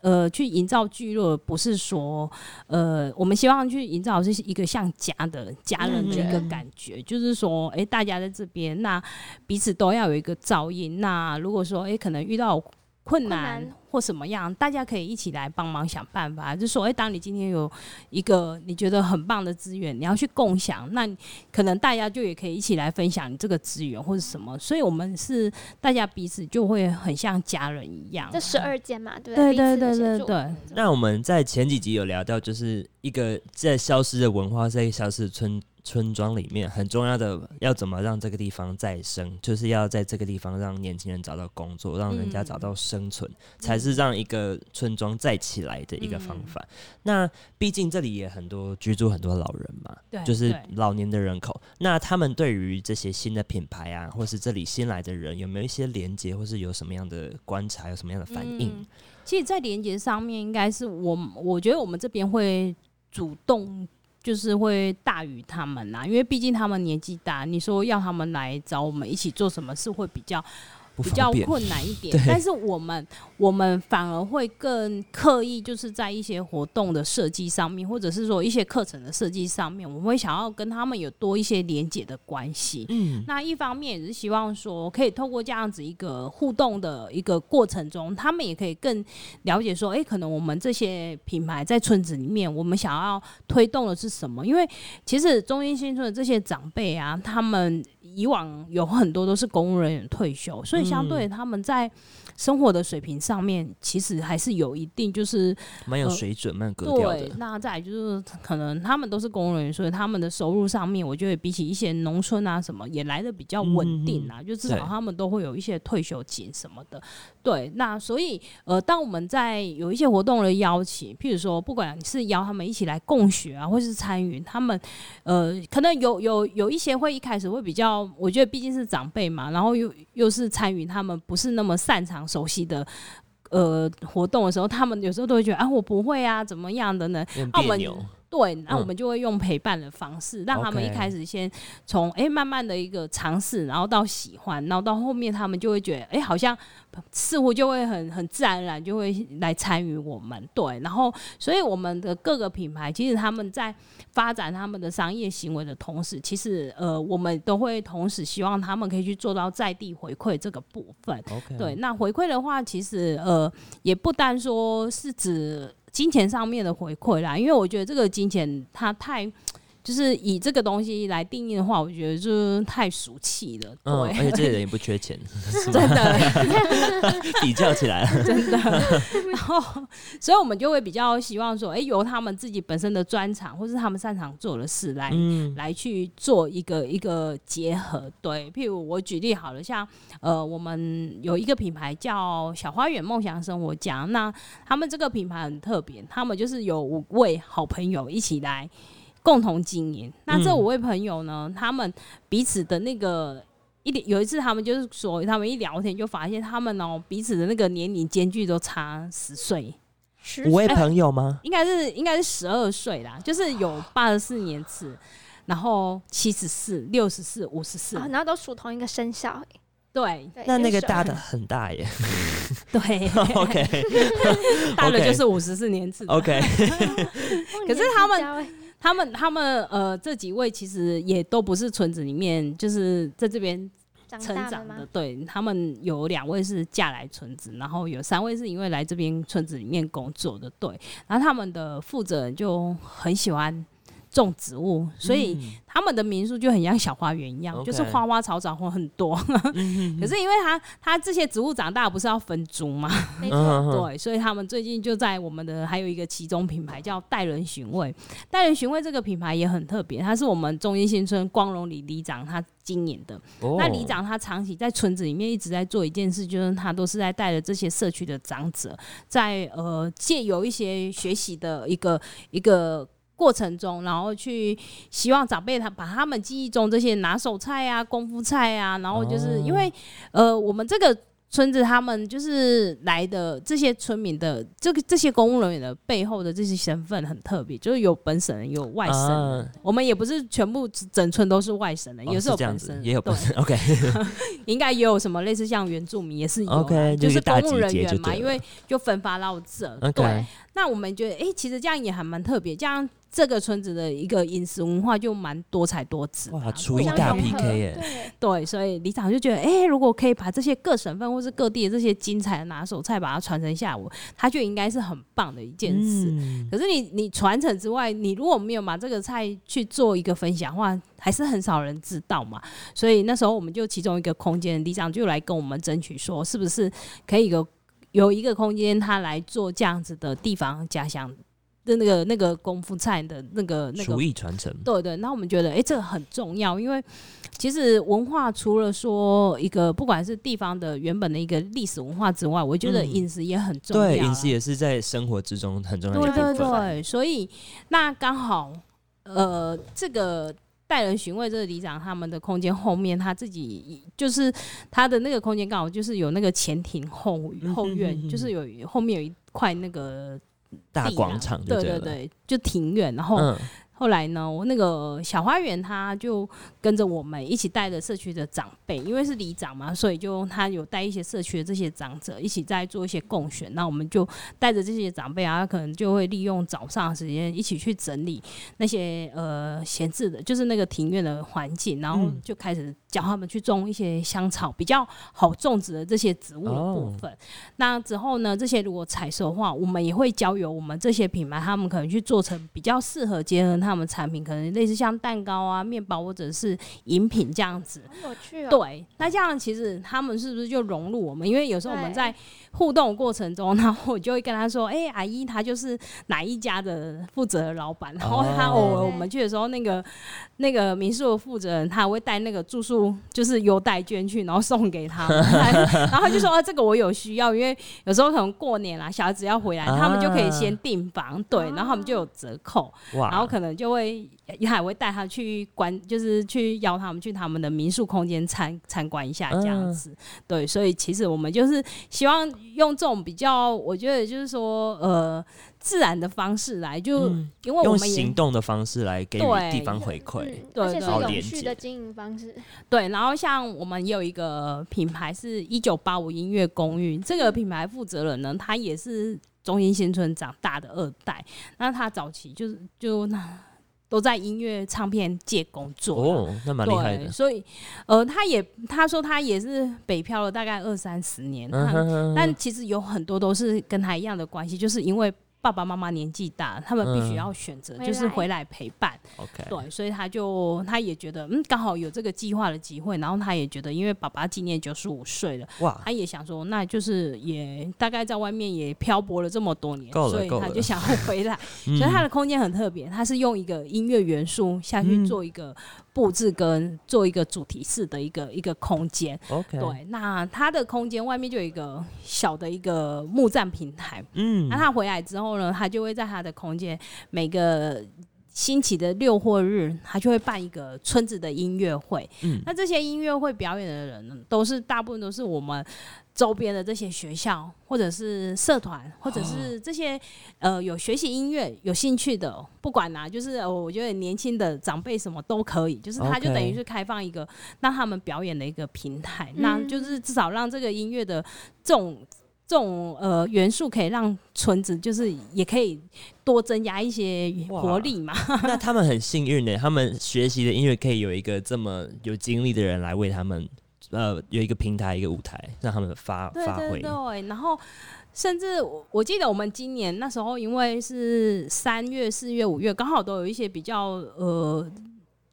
呃，去营造聚落，不是说，呃，我们希望去营造是一个像家的家人的一个感觉，就是说，诶，大家在这边，那彼此都要有一个照应。那如果说，诶，可能遇到困难难或什么样，大家可以一起来帮忙想办法。就所谓，当你今天有一个你觉得很棒的资源，你要去共享，那可能大家就也可以一起来分享你这个资源或者什么。所以，我们是大家彼此就会很像家人一样。这十二间嘛，对不对对对对对，那我们在前几集有聊到，就是一个在消失的文化，在消失的村村庄里面，很重要的要怎么让这个地方再生，就是要在这个地方让年轻人找到工作，让人家找到生存，才是让一个村庄再起来的一个方法。那毕竟这里也很多居住很多老人嘛，对就是老年的人口。那他们对于这些新的品牌啊，或是这里新来的人，有没有一些连接，或是有什么样的观察，有什么样的反应？嗯其实，在连接上面，应该是我我觉得我们这边会主动。就是会大于他们啦，因为毕竟他们年纪大，你说要他们来找我们一起做什么事，会比较比较。困难一点。但是我们我们反而会更刻意，就是在一些活动的设计上面，或者是说一些课程的设计上面，我们会想要跟他们有多一些连接的关系。嗯，那一方面也是希望说，可以透过这样子一个互动的一个过程中，他们也可以更了解说，诶，可能我们这些品牌在村子里面，我们想要推动的是什么？因为其实中英新村的这些长辈啊，他们以往有很多都是公务人员退休，所以相对他们在生活的水平上面，其实还是有一定就是蛮有呃水准、蛮有格调对的，。那再就是可能他们都是公务人员，所以他们的收入上面，我觉得比起一些农村啊什么，也来的比较稳定啊，就至少他们都会有一些退休金什么的。对，那所以呃，当我们在有一些活动的邀请，譬如说，不管是邀他们一起来共学啊，或是参与，他们呃，可能有有有一些会一开始会比较，我觉得毕竟是长辈嘛，然后又又是参与他们不是那么擅长熟悉的。呃，活动的时候，他们有时候都会觉得啊，我不会啊，怎么样的呢？有点啊我们别扭，对，那我嗯。们就会用陪伴的方式，让他们一开始先从哎、诶慢慢的一个尝试，然后到喜欢，然后到后面他们就会觉得哎、诶好像似乎就会很很自然而然就会来参与我们，对，然后所以我们的各个品牌其实他们在发展他们的商业行为的同时，其实呃我们都会同时希望他们可以去做到在地回馈这个部分。对，那回馈的话，其实呃，也不单说是指金钱上面的回馈啦，因为我觉得这个金钱它太，就是以这个东西来定义的话，我觉得就是太俗气了。嗯，而，且这些人也不缺钱，真？的 比较起来，真的。然后，所以我们就会比较希望说，哎、由他们自己本身的专长或是他们擅长做的事来嗯，来去做一个一个结合。对，譬如我举例好了，像呃，我们有一个品牌叫小花园梦想生活家，那他们这个品牌很特别，他们就是有五位好朋友一起来共同经营。那这嗯。五位朋友呢，他们彼此的那个。一点有一次，他们就是说，他们一聊天就发现，他们哦彼此的那个年龄间距都差十岁，十五位岁朋友吗？应该是应该是十二岁啦，就是有八十四年次，然后七十四、六十四、五十四。啊，，然后都属同一个生肖。欸，对。对那那个大的的很大耶。对。OK 大的就是五十四年次的。OK，可是他们他们他们呃这几位其实也都不是村子里面，就是在这边成长的，？对他们有两位是嫁来村子，然后有三位是因为来这边村子里面工作的，对，然后他们的负责人就很喜欢种植物，所以嗯他们的民宿就很像小花园一样就是花花草草很多。可是因为它它这些植物长大不是要分株吗？没错，嗯，对，所以他们最近就在我们的还有一个其中品牌叫带人寻味，带人寻味这个品牌也很特别，它是我们中医新村光荣里里长他经营的。哦那里长他长期在村子里面一直在做一件事，就是他都是在带着这些社区的长者，在呃借由一些学习的一个一个。过程中，然后去希望长辈他把他们记忆中这些拿手菜啊、功夫菜啊，然后就是哦因为、呃，我们这个村子他们就是来的这些村民的这个这些公务人员的背后的这些身份很特别，就是有本省人，有外省人。啊。我们也不是全部整村都是外省人，哦也是有本省人，，也有本省 OK 应该也有什么类似像原住民也是 OK，就就是公务人员嘛，因为就分发到这。对，那我们觉得，哎、其实这样也还蛮特别，这样这个村子的一个饮食文化就蛮多彩多姿啊。哇，厨艺大 PK 耶，对，所以里长就觉得，哎、如果可以把这些各省份或是各地的这些精彩的拿手菜把它传承下来，我他就应该是很棒的一件事。嗯可是你你传承之外，你如果没有把这个菜去做一个分享的话，还是很少人知道嘛。所以那时候我们就其中一个空间，里长就来跟我们争取说，是不是可以有有一个空间，他来做这样子的地方家乡的那个那个功夫菜的那个那个厨艺传承，对对，那我们觉得，哎、这个很重要，因为其实文化除了说一个不管是地方的原本的一个历史文化之外，我觉得嗯。饮食也很重要、饮食也是在生活之中很重要的对对一部分。对，所以那刚好，呃，这个带人寻味这个里长他们的空间后面，他自己就是他的那个空间刚好就是有那个前庭后 后院，嗯哼哼哼就是有后面有一块那个大广场对对，对对，就庭院，然后。嗯，后来呢，我那个小花园他就跟着我们一起带着社区的长辈，因为是里长嘛，所以就他有带一些社区的这些长者一起在做一些共选。那我们就带着这些长辈啊，可能就会利用早上的时间一起去整理那些呃闲置的，就是那个庭院的环境，然后嗯就开始教他们去种一些香草，比较好种植的这些植物的部哦分。那之后呢，这些如果采收的话，我们也会交由我们这些品牌，他们可能去做成比较适合结合他们产品，可能类似像蛋糕啊、面包或者是饮品这样子。好有趣哦。对，那这样其实他们是不是就融入我们？因为有时候我们在互动过程中，然后我就会跟他说：“哎、阿姨，他就是哪一家的负责的老板。”然后他哦偶尔我们去的时候，那个那个民宿的负责人他会带那个住宿就是优待券去，然后送给他们，然后他就说：“啊，这个我有需要，因为有时候可能过年啦，小孩子要回来，他们就可以先订房，对，然后他们就有折扣。”，然后可能就会也还会带他去观，就是去邀他们去他们的民宿空间参参观一下这样嗯子。对，所以其实我们就是希望用这种比较，我觉得就是说呃自然的方式来，就、因为我们也行动的方式来给予地方回馈。嗯，对而且是对永好连续的经营方式。对，然后像我们也有一个品牌是一九八五音乐公寓，这个品牌负责人呢，他也是中心新村长大的二代，那他早期就是就都在音乐唱片界工作。哦，那蛮厉害对，的。所以呃，他也他说他也是北漂了大概二三十年，他嗯哼哼但其实有很多都是跟他一样的关系，就是因为爸爸妈妈年纪大，他们必须嗯。要选择回就是回来陪伴。OK，对，所以他就他也觉得，嗯，刚好有这个计划的机会，然后他也觉得，因为爸爸今年九十五岁了，哇，他也想说，那就是也大概在外面也漂泊了这么多年，所以他就想要回来。嗯 所以他的空间很特别，他是用一个音乐元素下去嗯。做一个布置跟做一个主题式的一个一个空间。OK，，对，那它的空间外面就有一个小的一个木栈平台。嗯那他回来之后呢，他就会在他的空间每个星期的六或日，他就会办一个村子的音乐会。嗯那这些音乐会表演的人呢，都是大部分都是我们周边的这些学校，或者是社团，或者是这些、呃有学习音乐有兴趣的，不管啦、就是、呃我觉得年轻的长辈什么都可以，就是他就等于是开放一个让他们表演的一个平台，那就是至少让这个音乐的这种。这种呃元素可以让村子就是也可以多增加一些活力嘛，那他们很幸运呢，他们学习的音乐可以有一个这么有经历的人来为他们，呃，有一个平台，一个舞台，让他们发发挥。对，然后甚至我我记得我们今年那时候，因为是三月、四月、五月，刚好都有一些比较呃。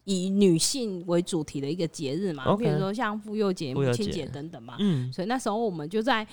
以女性为主题的一个节日嘛比如说像妇幼节母亲节等等嘛，嗯，所以那时候我们就在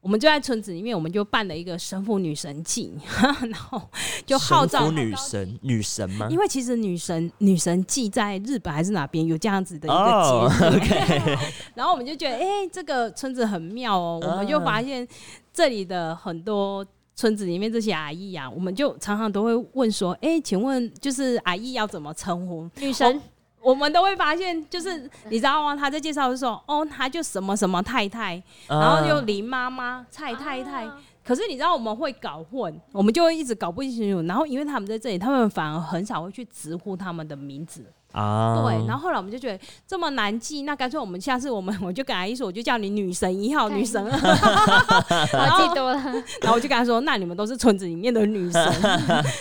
我们就在村子里面，我们就办了一个神父女神祭，然后就号召神女神女神吗？因为其实女神女神祭在日本还是哪边有这样子的一哦个节日 然后我们就觉得，哎、这个村子很妙哦，我们就发现这里的很多。村子里面这些阿姨呀、我们就常常都会问说：“哎、请问就是阿姨要怎么称呼？”女神我们都会发现，就是你知道吗？他在介绍的时候，哦，他就什么什么太太，然后又啊林妈妈、蔡太太，啊可是你知道我们会搞混，我们就会一直搞不清楚。然后因为他们在这里，他们反而很少会去直呼他们的名字。啊，对，然后后来我们就觉得这么难记，那干脆我们下次我们 我就跟阿姨说，我就叫你女神一号、女神二号。我记多了，然后我就跟他说，那你们都是村子里面的女神。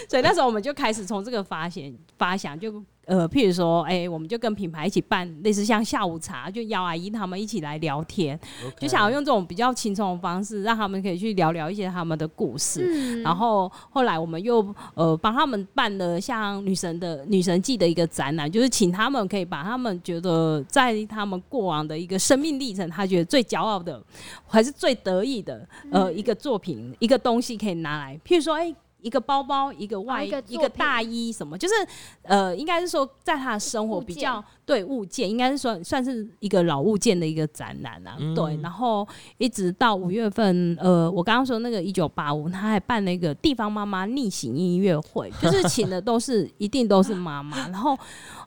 所以那时候我们就开始从这个发现发想，就呃，譬如说，哎、我们就跟品牌一起办类似像下午茶，就邀阿姨他们一起来聊天，就想要用这种比较轻松的方式，让他们可以去聊聊一些他们的故事。嗯然后后来我们又呃帮他们办了像女神的女神季的一个展览，就是请他们可以把他们觉得在他们过往的一个生命历程，他觉得最骄傲的还是最得意的嗯呃一个作品一个东西可以拿来，譬如说哎。一个包包，一个外、一个大衣，什么就是，呃，应该是说，在他的生活比较对物件，应该是说算是一个老物件的一个展览啊。嗯对，然后一直到五月份，呃，我刚刚说那个一九八五，他还办了一个地方妈妈逆行音乐会，就是请的都是 一定都是妈妈。然后，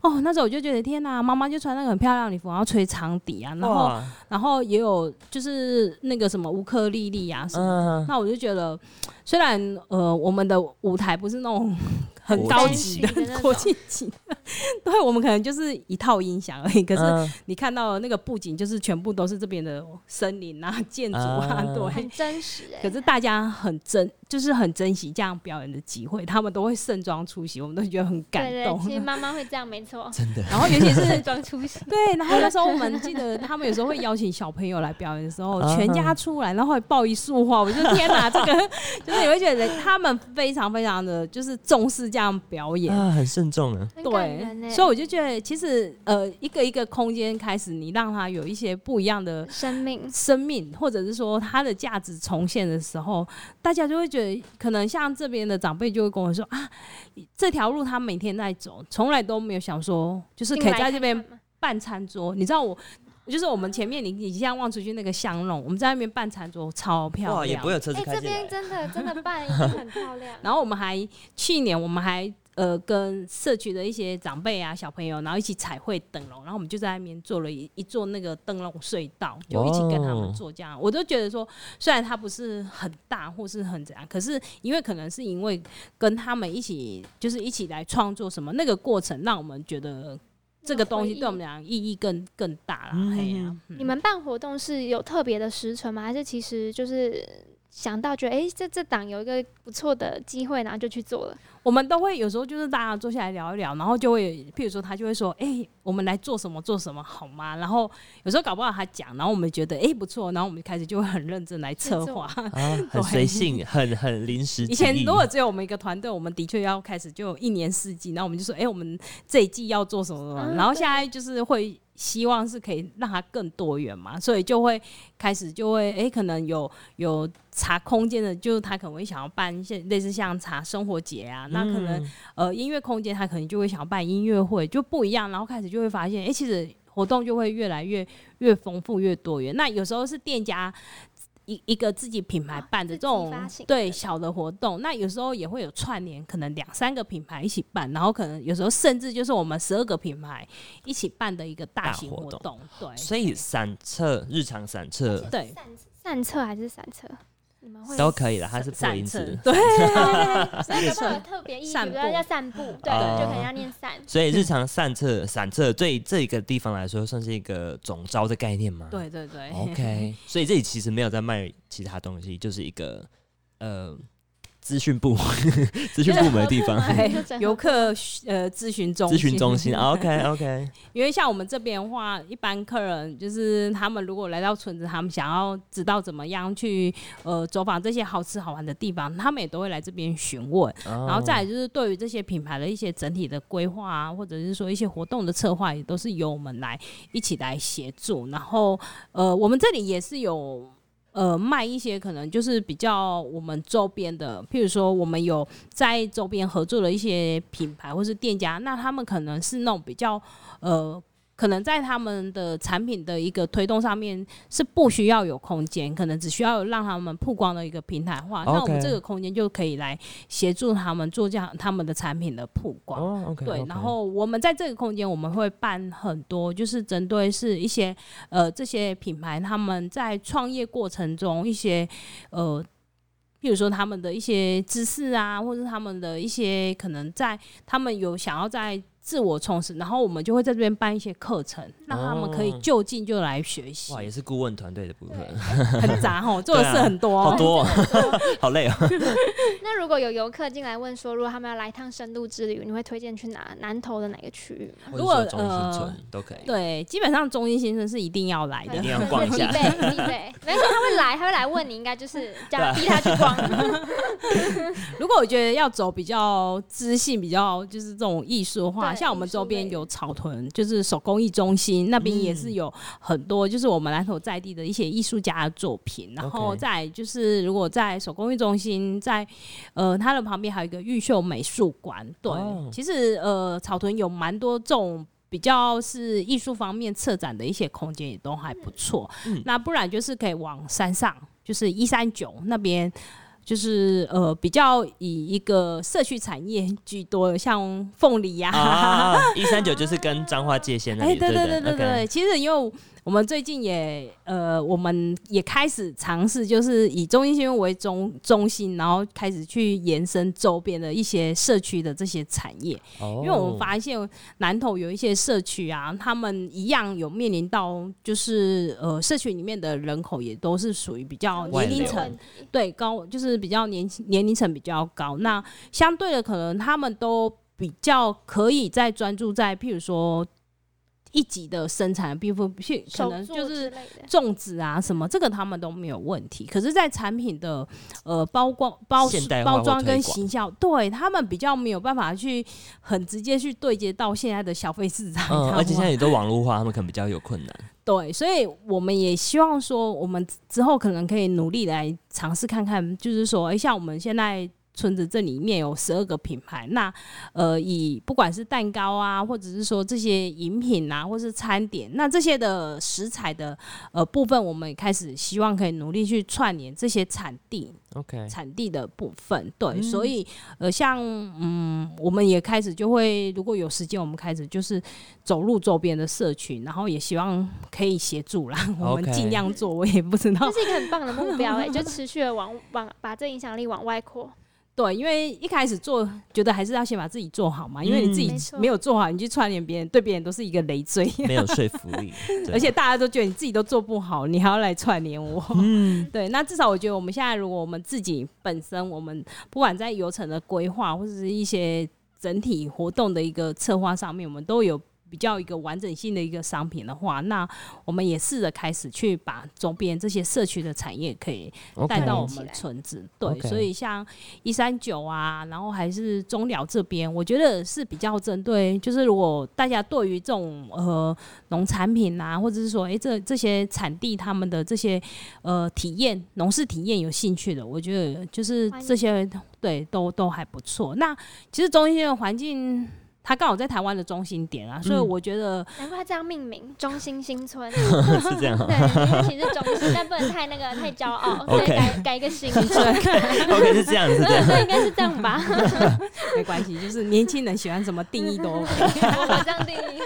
哦，那时候我就觉得天哪，妈妈就穿那个很漂亮的礼服，然后吹长笛啊，然后，然后也有就是那个什么乌克丽丽啊什么。嗯，那我就觉得，虽然呃我们的舞台不是那种很高级的国际级的，对我们可能就是一套音响而已。可是嗯你看到的那个布景，就是全部都是这边的森林啊、建筑啊，啊对很。真实哎、可是大家很珍，就是很珍惜这样表演的机会，他们都会盛装出席，我们都觉得很感动。其实 妈妈会这样，没错，真的，然后尤其是 盛装出席，对，然后那时候我们记得他们有时候会邀请小朋友来表演的时候，啊全家出来，然后会抱一束花，我就天哪，这个就是你会觉得他们非常非常的就是重视这样表演。啊，很慎重啊，对所以我就觉得，其实呃，一个一个空间开始，你让它有一些不一样的生命生命，或者是说它的价值重现的时候，大家就会觉得，可能像这边的长辈就会跟我说啊，这条路他每天在走，从来都没有想说，就是可以在这边办餐桌，你知道我。就是我们前面你你现在望出去那个香弄，我们在那边办餐桌超漂哇，也亮不会。有车子哎、这边开进来，真的真的办很漂亮。然后我们还去年我们还呃跟社区的一些长辈啊小朋友，然后一起彩绘灯笼，然后我们就在那边做了一一座那个灯笼隧道，就一起跟他们做这样。我都觉得说，虽然它不是很大或是很怎样，可是因为可能是因为跟他们一起就是一起来创作什么那个过程，让我们觉得这个东西对我们俩意义更更大了。哎呀、嗯你们办活动是有特别的时辰吗？还是其实就是想到觉得，哎、这这档有一个不错的机会，然后就去做了？我们都会有时候就是大家坐下来聊一聊，然后就会，譬如说他就会说，哎、我们来做什么做什么好吗？然后有时候搞不好他讲，然后我们觉得哎、不错，然后我们开始就会很认真来策划。啊，很随性，很很临时。以前如果只有我们一个团队，我们的确要开始就一年四季，然后我们就说，哎、我们这一季要做什么什么，啊然后现在就是会希望是可以让它更多元嘛，所以就会开始就会，哎、可能有有茶空间的，就是他可能会想要办一些类似像茶生活节啊，那可能、嗯呃音乐空间他可能就会想要办音乐会，就不一样，然后开始就会发现，哎、其实活动就会越来越越丰富越多元。那有时候是店家。一一个自己品牌办的这种、对小的活动，那有时候也会有串联，可能两三个品牌一起办，然后可能有时候甚至就是我们十二个品牌一起办的一个大型活动。对，所以散策日常散策对散散册还是散册？你们会都可以的，它是破音字，对，所以有特别意义？比散如说步要散步，对，哦。就可能要念散。所以日常散策散策对这个地方来说算是一个总招的概念吗？对对对，OK，所以这里其实没有在卖其他东西，就是一个呃资讯部 资讯部门的地方，游客 呃咨询中咨询中心，OK OK，因为像我们这边的话，一般客人就是他们如果来到村子，他们想要知道怎么样去呃走访这些好吃好玩的地方，他们也都会来这边询问。然然后再来就是对于这些品牌的一些整体的规划啊，或者是说一些活动的策划，也都是由我们来一起来协助。然后呃，我们这里也是有。呃，卖一些可能就是比较我们周边的，譬如说我们有在周边合作的一些品牌或是店家，那他们可能是那种比较呃，可能在他们的产品的一个推动上面是不需要有空间，可能只需要让他们曝光的一个平台化。那我们这个空间就可以来协助他们做这样他们的产品的曝光。对，然后我们在这个空间，我们会办很多，就是针对是一些呃这些品牌他们在创业过程中一些呃，譬如说他们的一些知识啊，或者是他们的一些可能在他们有想要在自我充实，然后我们就会在这边办一些课程，让他们可以哦就近就来学习哇，，也是顾问团队的部分，很杂哦，做的事很多，好多 哦，好累哦。那如果有游客进来问说，如果他们要来一趟深度之旅，你会推荐去哪？南投的哪个区域如果说中心呃都可以，对，基本上中心先生是一定要来的一定。要逛一下。必备必备。没事，他会来，他会来问你，应该就是叫他逼他去逛。如果我觉得要走比较知性、比较就是这种艺术的像我们周边有草屯，就是手工艺中心那边也嗯是有很多，就是我们南投在地的一些艺术家的作品。然后再就是，如果在手工艺中心，在呃它的旁边还有一个玉秀美术馆。对，哦其实呃草屯有蛮多这种。比较是艺术方面策展的一些空间也都还不错，嗯那不然就是可以往山上，就是一三九那边，就是呃比较以一个社区产业居多，像凤梨呀、啊，一三九就是跟彰化界限那哎，里，对对对？对对对，其实因为我们最近也呃，我们也开始尝试，就是以中医新闻为中中心，然后开始去延伸周边的一些社区的这些产业。哦因为我们发现南投有一些社区啊，他们一样有面临到，就是呃，社区里面的人口也都是属于比较年龄层对高，就是比较年轻年龄层比较高。那相对的，可能他们都比较可以在专注在，譬如说一级的生产，比如去可能就是种植啊什么，这个他们都没有问题。可是，在产品的呃包装、包包装跟推广行销，对他们比较没有办法去很直接去对接到现在的消费市场。嗯，而且现在也都网络化，他们可能比较有困难。对，所以我们也希望说，我们之后可能可以努力来尝试看看，就是说，哎、像我们现在村子这里面有十二个品牌，那呃，以不管是蛋糕啊，或者是说这些饮品啊，或是餐点，那这些的食材的呃部分，我们也开始希望可以努力去串联这些产地。OK，产地的部分，对，所以呃，像嗯，我们也开始就会，如果有时间，我们开始就是走入周边的社群，然后也希望可以协助啦，我们尽量做，我也不知道这，是一个很棒的目标哎、就持续的往往把这影响力往外扩。对，因为一开始做，觉得还是要先把自己做好嘛，因为你自己没有做好，你去串联别人，对别人都是一个累赘，没有说服力，而且大家都觉得你自己都做不好，你还要来串联我。嗯，对，那至少我觉得我们现在，如果我们自己本身，我们不管在游程的规划或者是一些整体活动的一个策划上面，我们都有比较一个完整性的一个商品的话，那我们也试着开始去把周边这些社区的产业可以带到我们村子。对所以像一三九啊，然后还是中寮这边，我觉得是比较针对，就是如果大家对于这种呃农产品啊，或者是说诶这这些产地他们的这些呃体验农事体验有兴趣的，我觉得就是这些对都都还不错。那其实中心的环境。它刚好在台湾的中心点啊，所以嗯我觉得难怪它这样命名，中心新村。是这样 对，它其实是中心，但不能太那个太骄傲，所以 OK 改改一个新村。，OK 是这样，是这样，对，应该是这样吧？没关系，就是年轻人喜欢什么定义都 OK。我这样定义。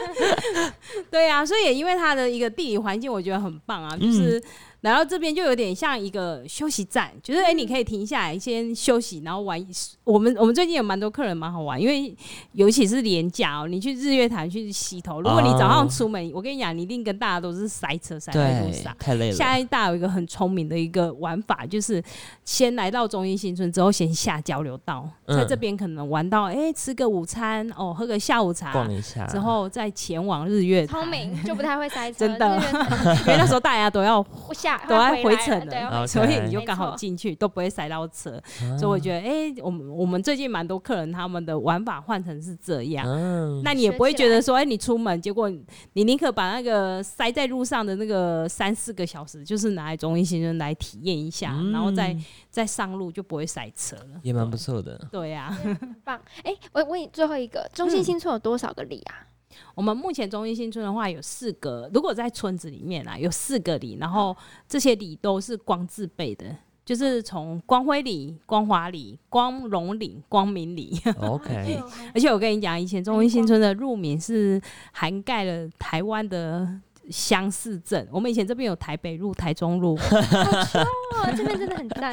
对啊，所以也因为它的一个地理环境，我觉得很棒啊，就是来到这边就有点像一个休息站，就是哎、诶你可以停下来先休息，然后玩一。我们我们最近有蛮多客人蛮好玩，因为尤其是廉价哦，你去日月潭去洗头，如果你早上出门，我跟你讲，你一定跟大家都是塞车塞在路上，。太累了，现在大家有一个很聪明的一个玩法，就是先来到中英新村之后，先下交流道，嗯在这边可能玩到哎、诶吃个午餐哦，喝个下午茶，逛一下之后再前往日月潭。聪明就不太会塞车，真的因为那时候大家都要，不下都在回程了了对，要 OK 回所以你就刚好进去，都不会塞到车。啊所以我觉得，哎、我们我们最近蛮多客人他们的玩法换成是这样。嗯，那你也不会觉得说，哎、你出门，结果你宁可把那个塞在路上的那个三四个小时，就是拿来中医新村来体验一下，然后再嗯再上路就不会塞车了。也蛮不错的。对 呀、很棒。哎，我问你最后一个，中心新村有多少个里啊？我们目前中心新村的话有四个，如果在村子里面啊，有四个里，然后这些里都是光字辈的，就是从光辉里、光华里、光荣里、光明里。OK，而且我跟你讲，以前中心新村的入名是涵盖了台湾的乡市镇。我们以前这边有台北路、台中路，哦，这边真的很赞。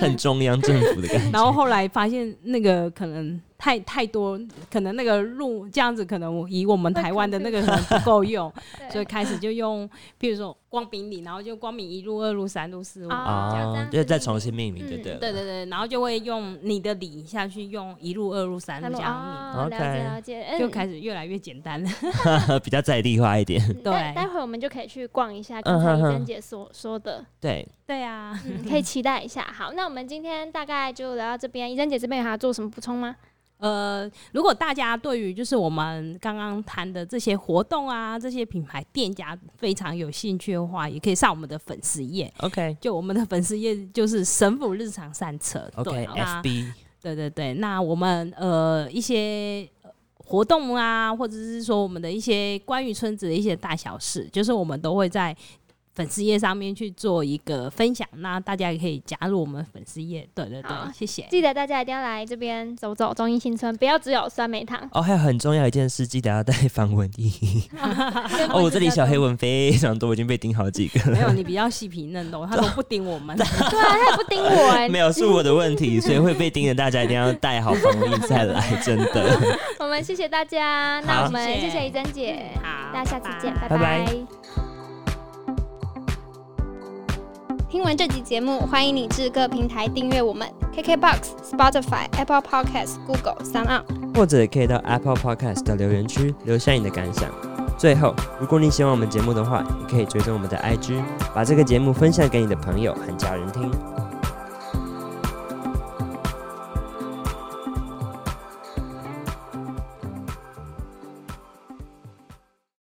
很中央政府的感觉。然后后来发现那个可能太太多，可能那个路这样子，可能以我们台湾的那个可能不够用，所以开始就用，比如说光明里，然后就光明一路、二路、三路、四路。哦这样啊，子就再重新命名，对嗯对了对对对，然后就会用你的里下去用一路、二路、三路这样哦，了解了解，命，就嗯开始越来越简单了。比较在地化一点。对待会我们就可以去逛一下刚才怡嗯哼哼珍姐所说的，对，对啊，嗯，可以期待一下。好，那我们今天大概就聊到这边。怡珍姐这边还要做什么补充吗？呃，如果大家对于就是我们刚刚谈的这些活动啊，这些品牌店家非常有兴趣的话，也可以上我们的粉丝页。OK 就我们的粉丝页就是神府日常三车。对 OK 那 FB 对对对，那我们呃一些呃活动啊，或者是说我们的一些关于村子的一些大小事，就是我们都会在粉丝页上面去做一个分享。那大家也可以加入我们粉丝页。对对好对，谢谢。记得大家一定要来这边走走中英新村，不要只有酸梅汤。哦，还有很重要一件事，记得要带 防蚊衣。哦，我这里小黑蚊非常多，我已经被叮好几个了。没有，你比较细皮嫩肉，他都不叮我们。对啊，他也不叮我哎、没有是我的问题，所以会被叮的。大家一定要带好防蚊衣再来，真的。我们谢谢大家，那我们谢谢谢谢怡珍姐，好大家下次见，拜拜听完这集节目，欢迎你至各平台订阅我们：KKBox、Spotify、Apple Podcasts、Google、s o n On。或者可以到 Apple Podcast 的留言区留下你的感想。最后，如果你喜欢我们节目的话，也可以追踪我们的 IG，把这个节目分享给你的朋友和家人听。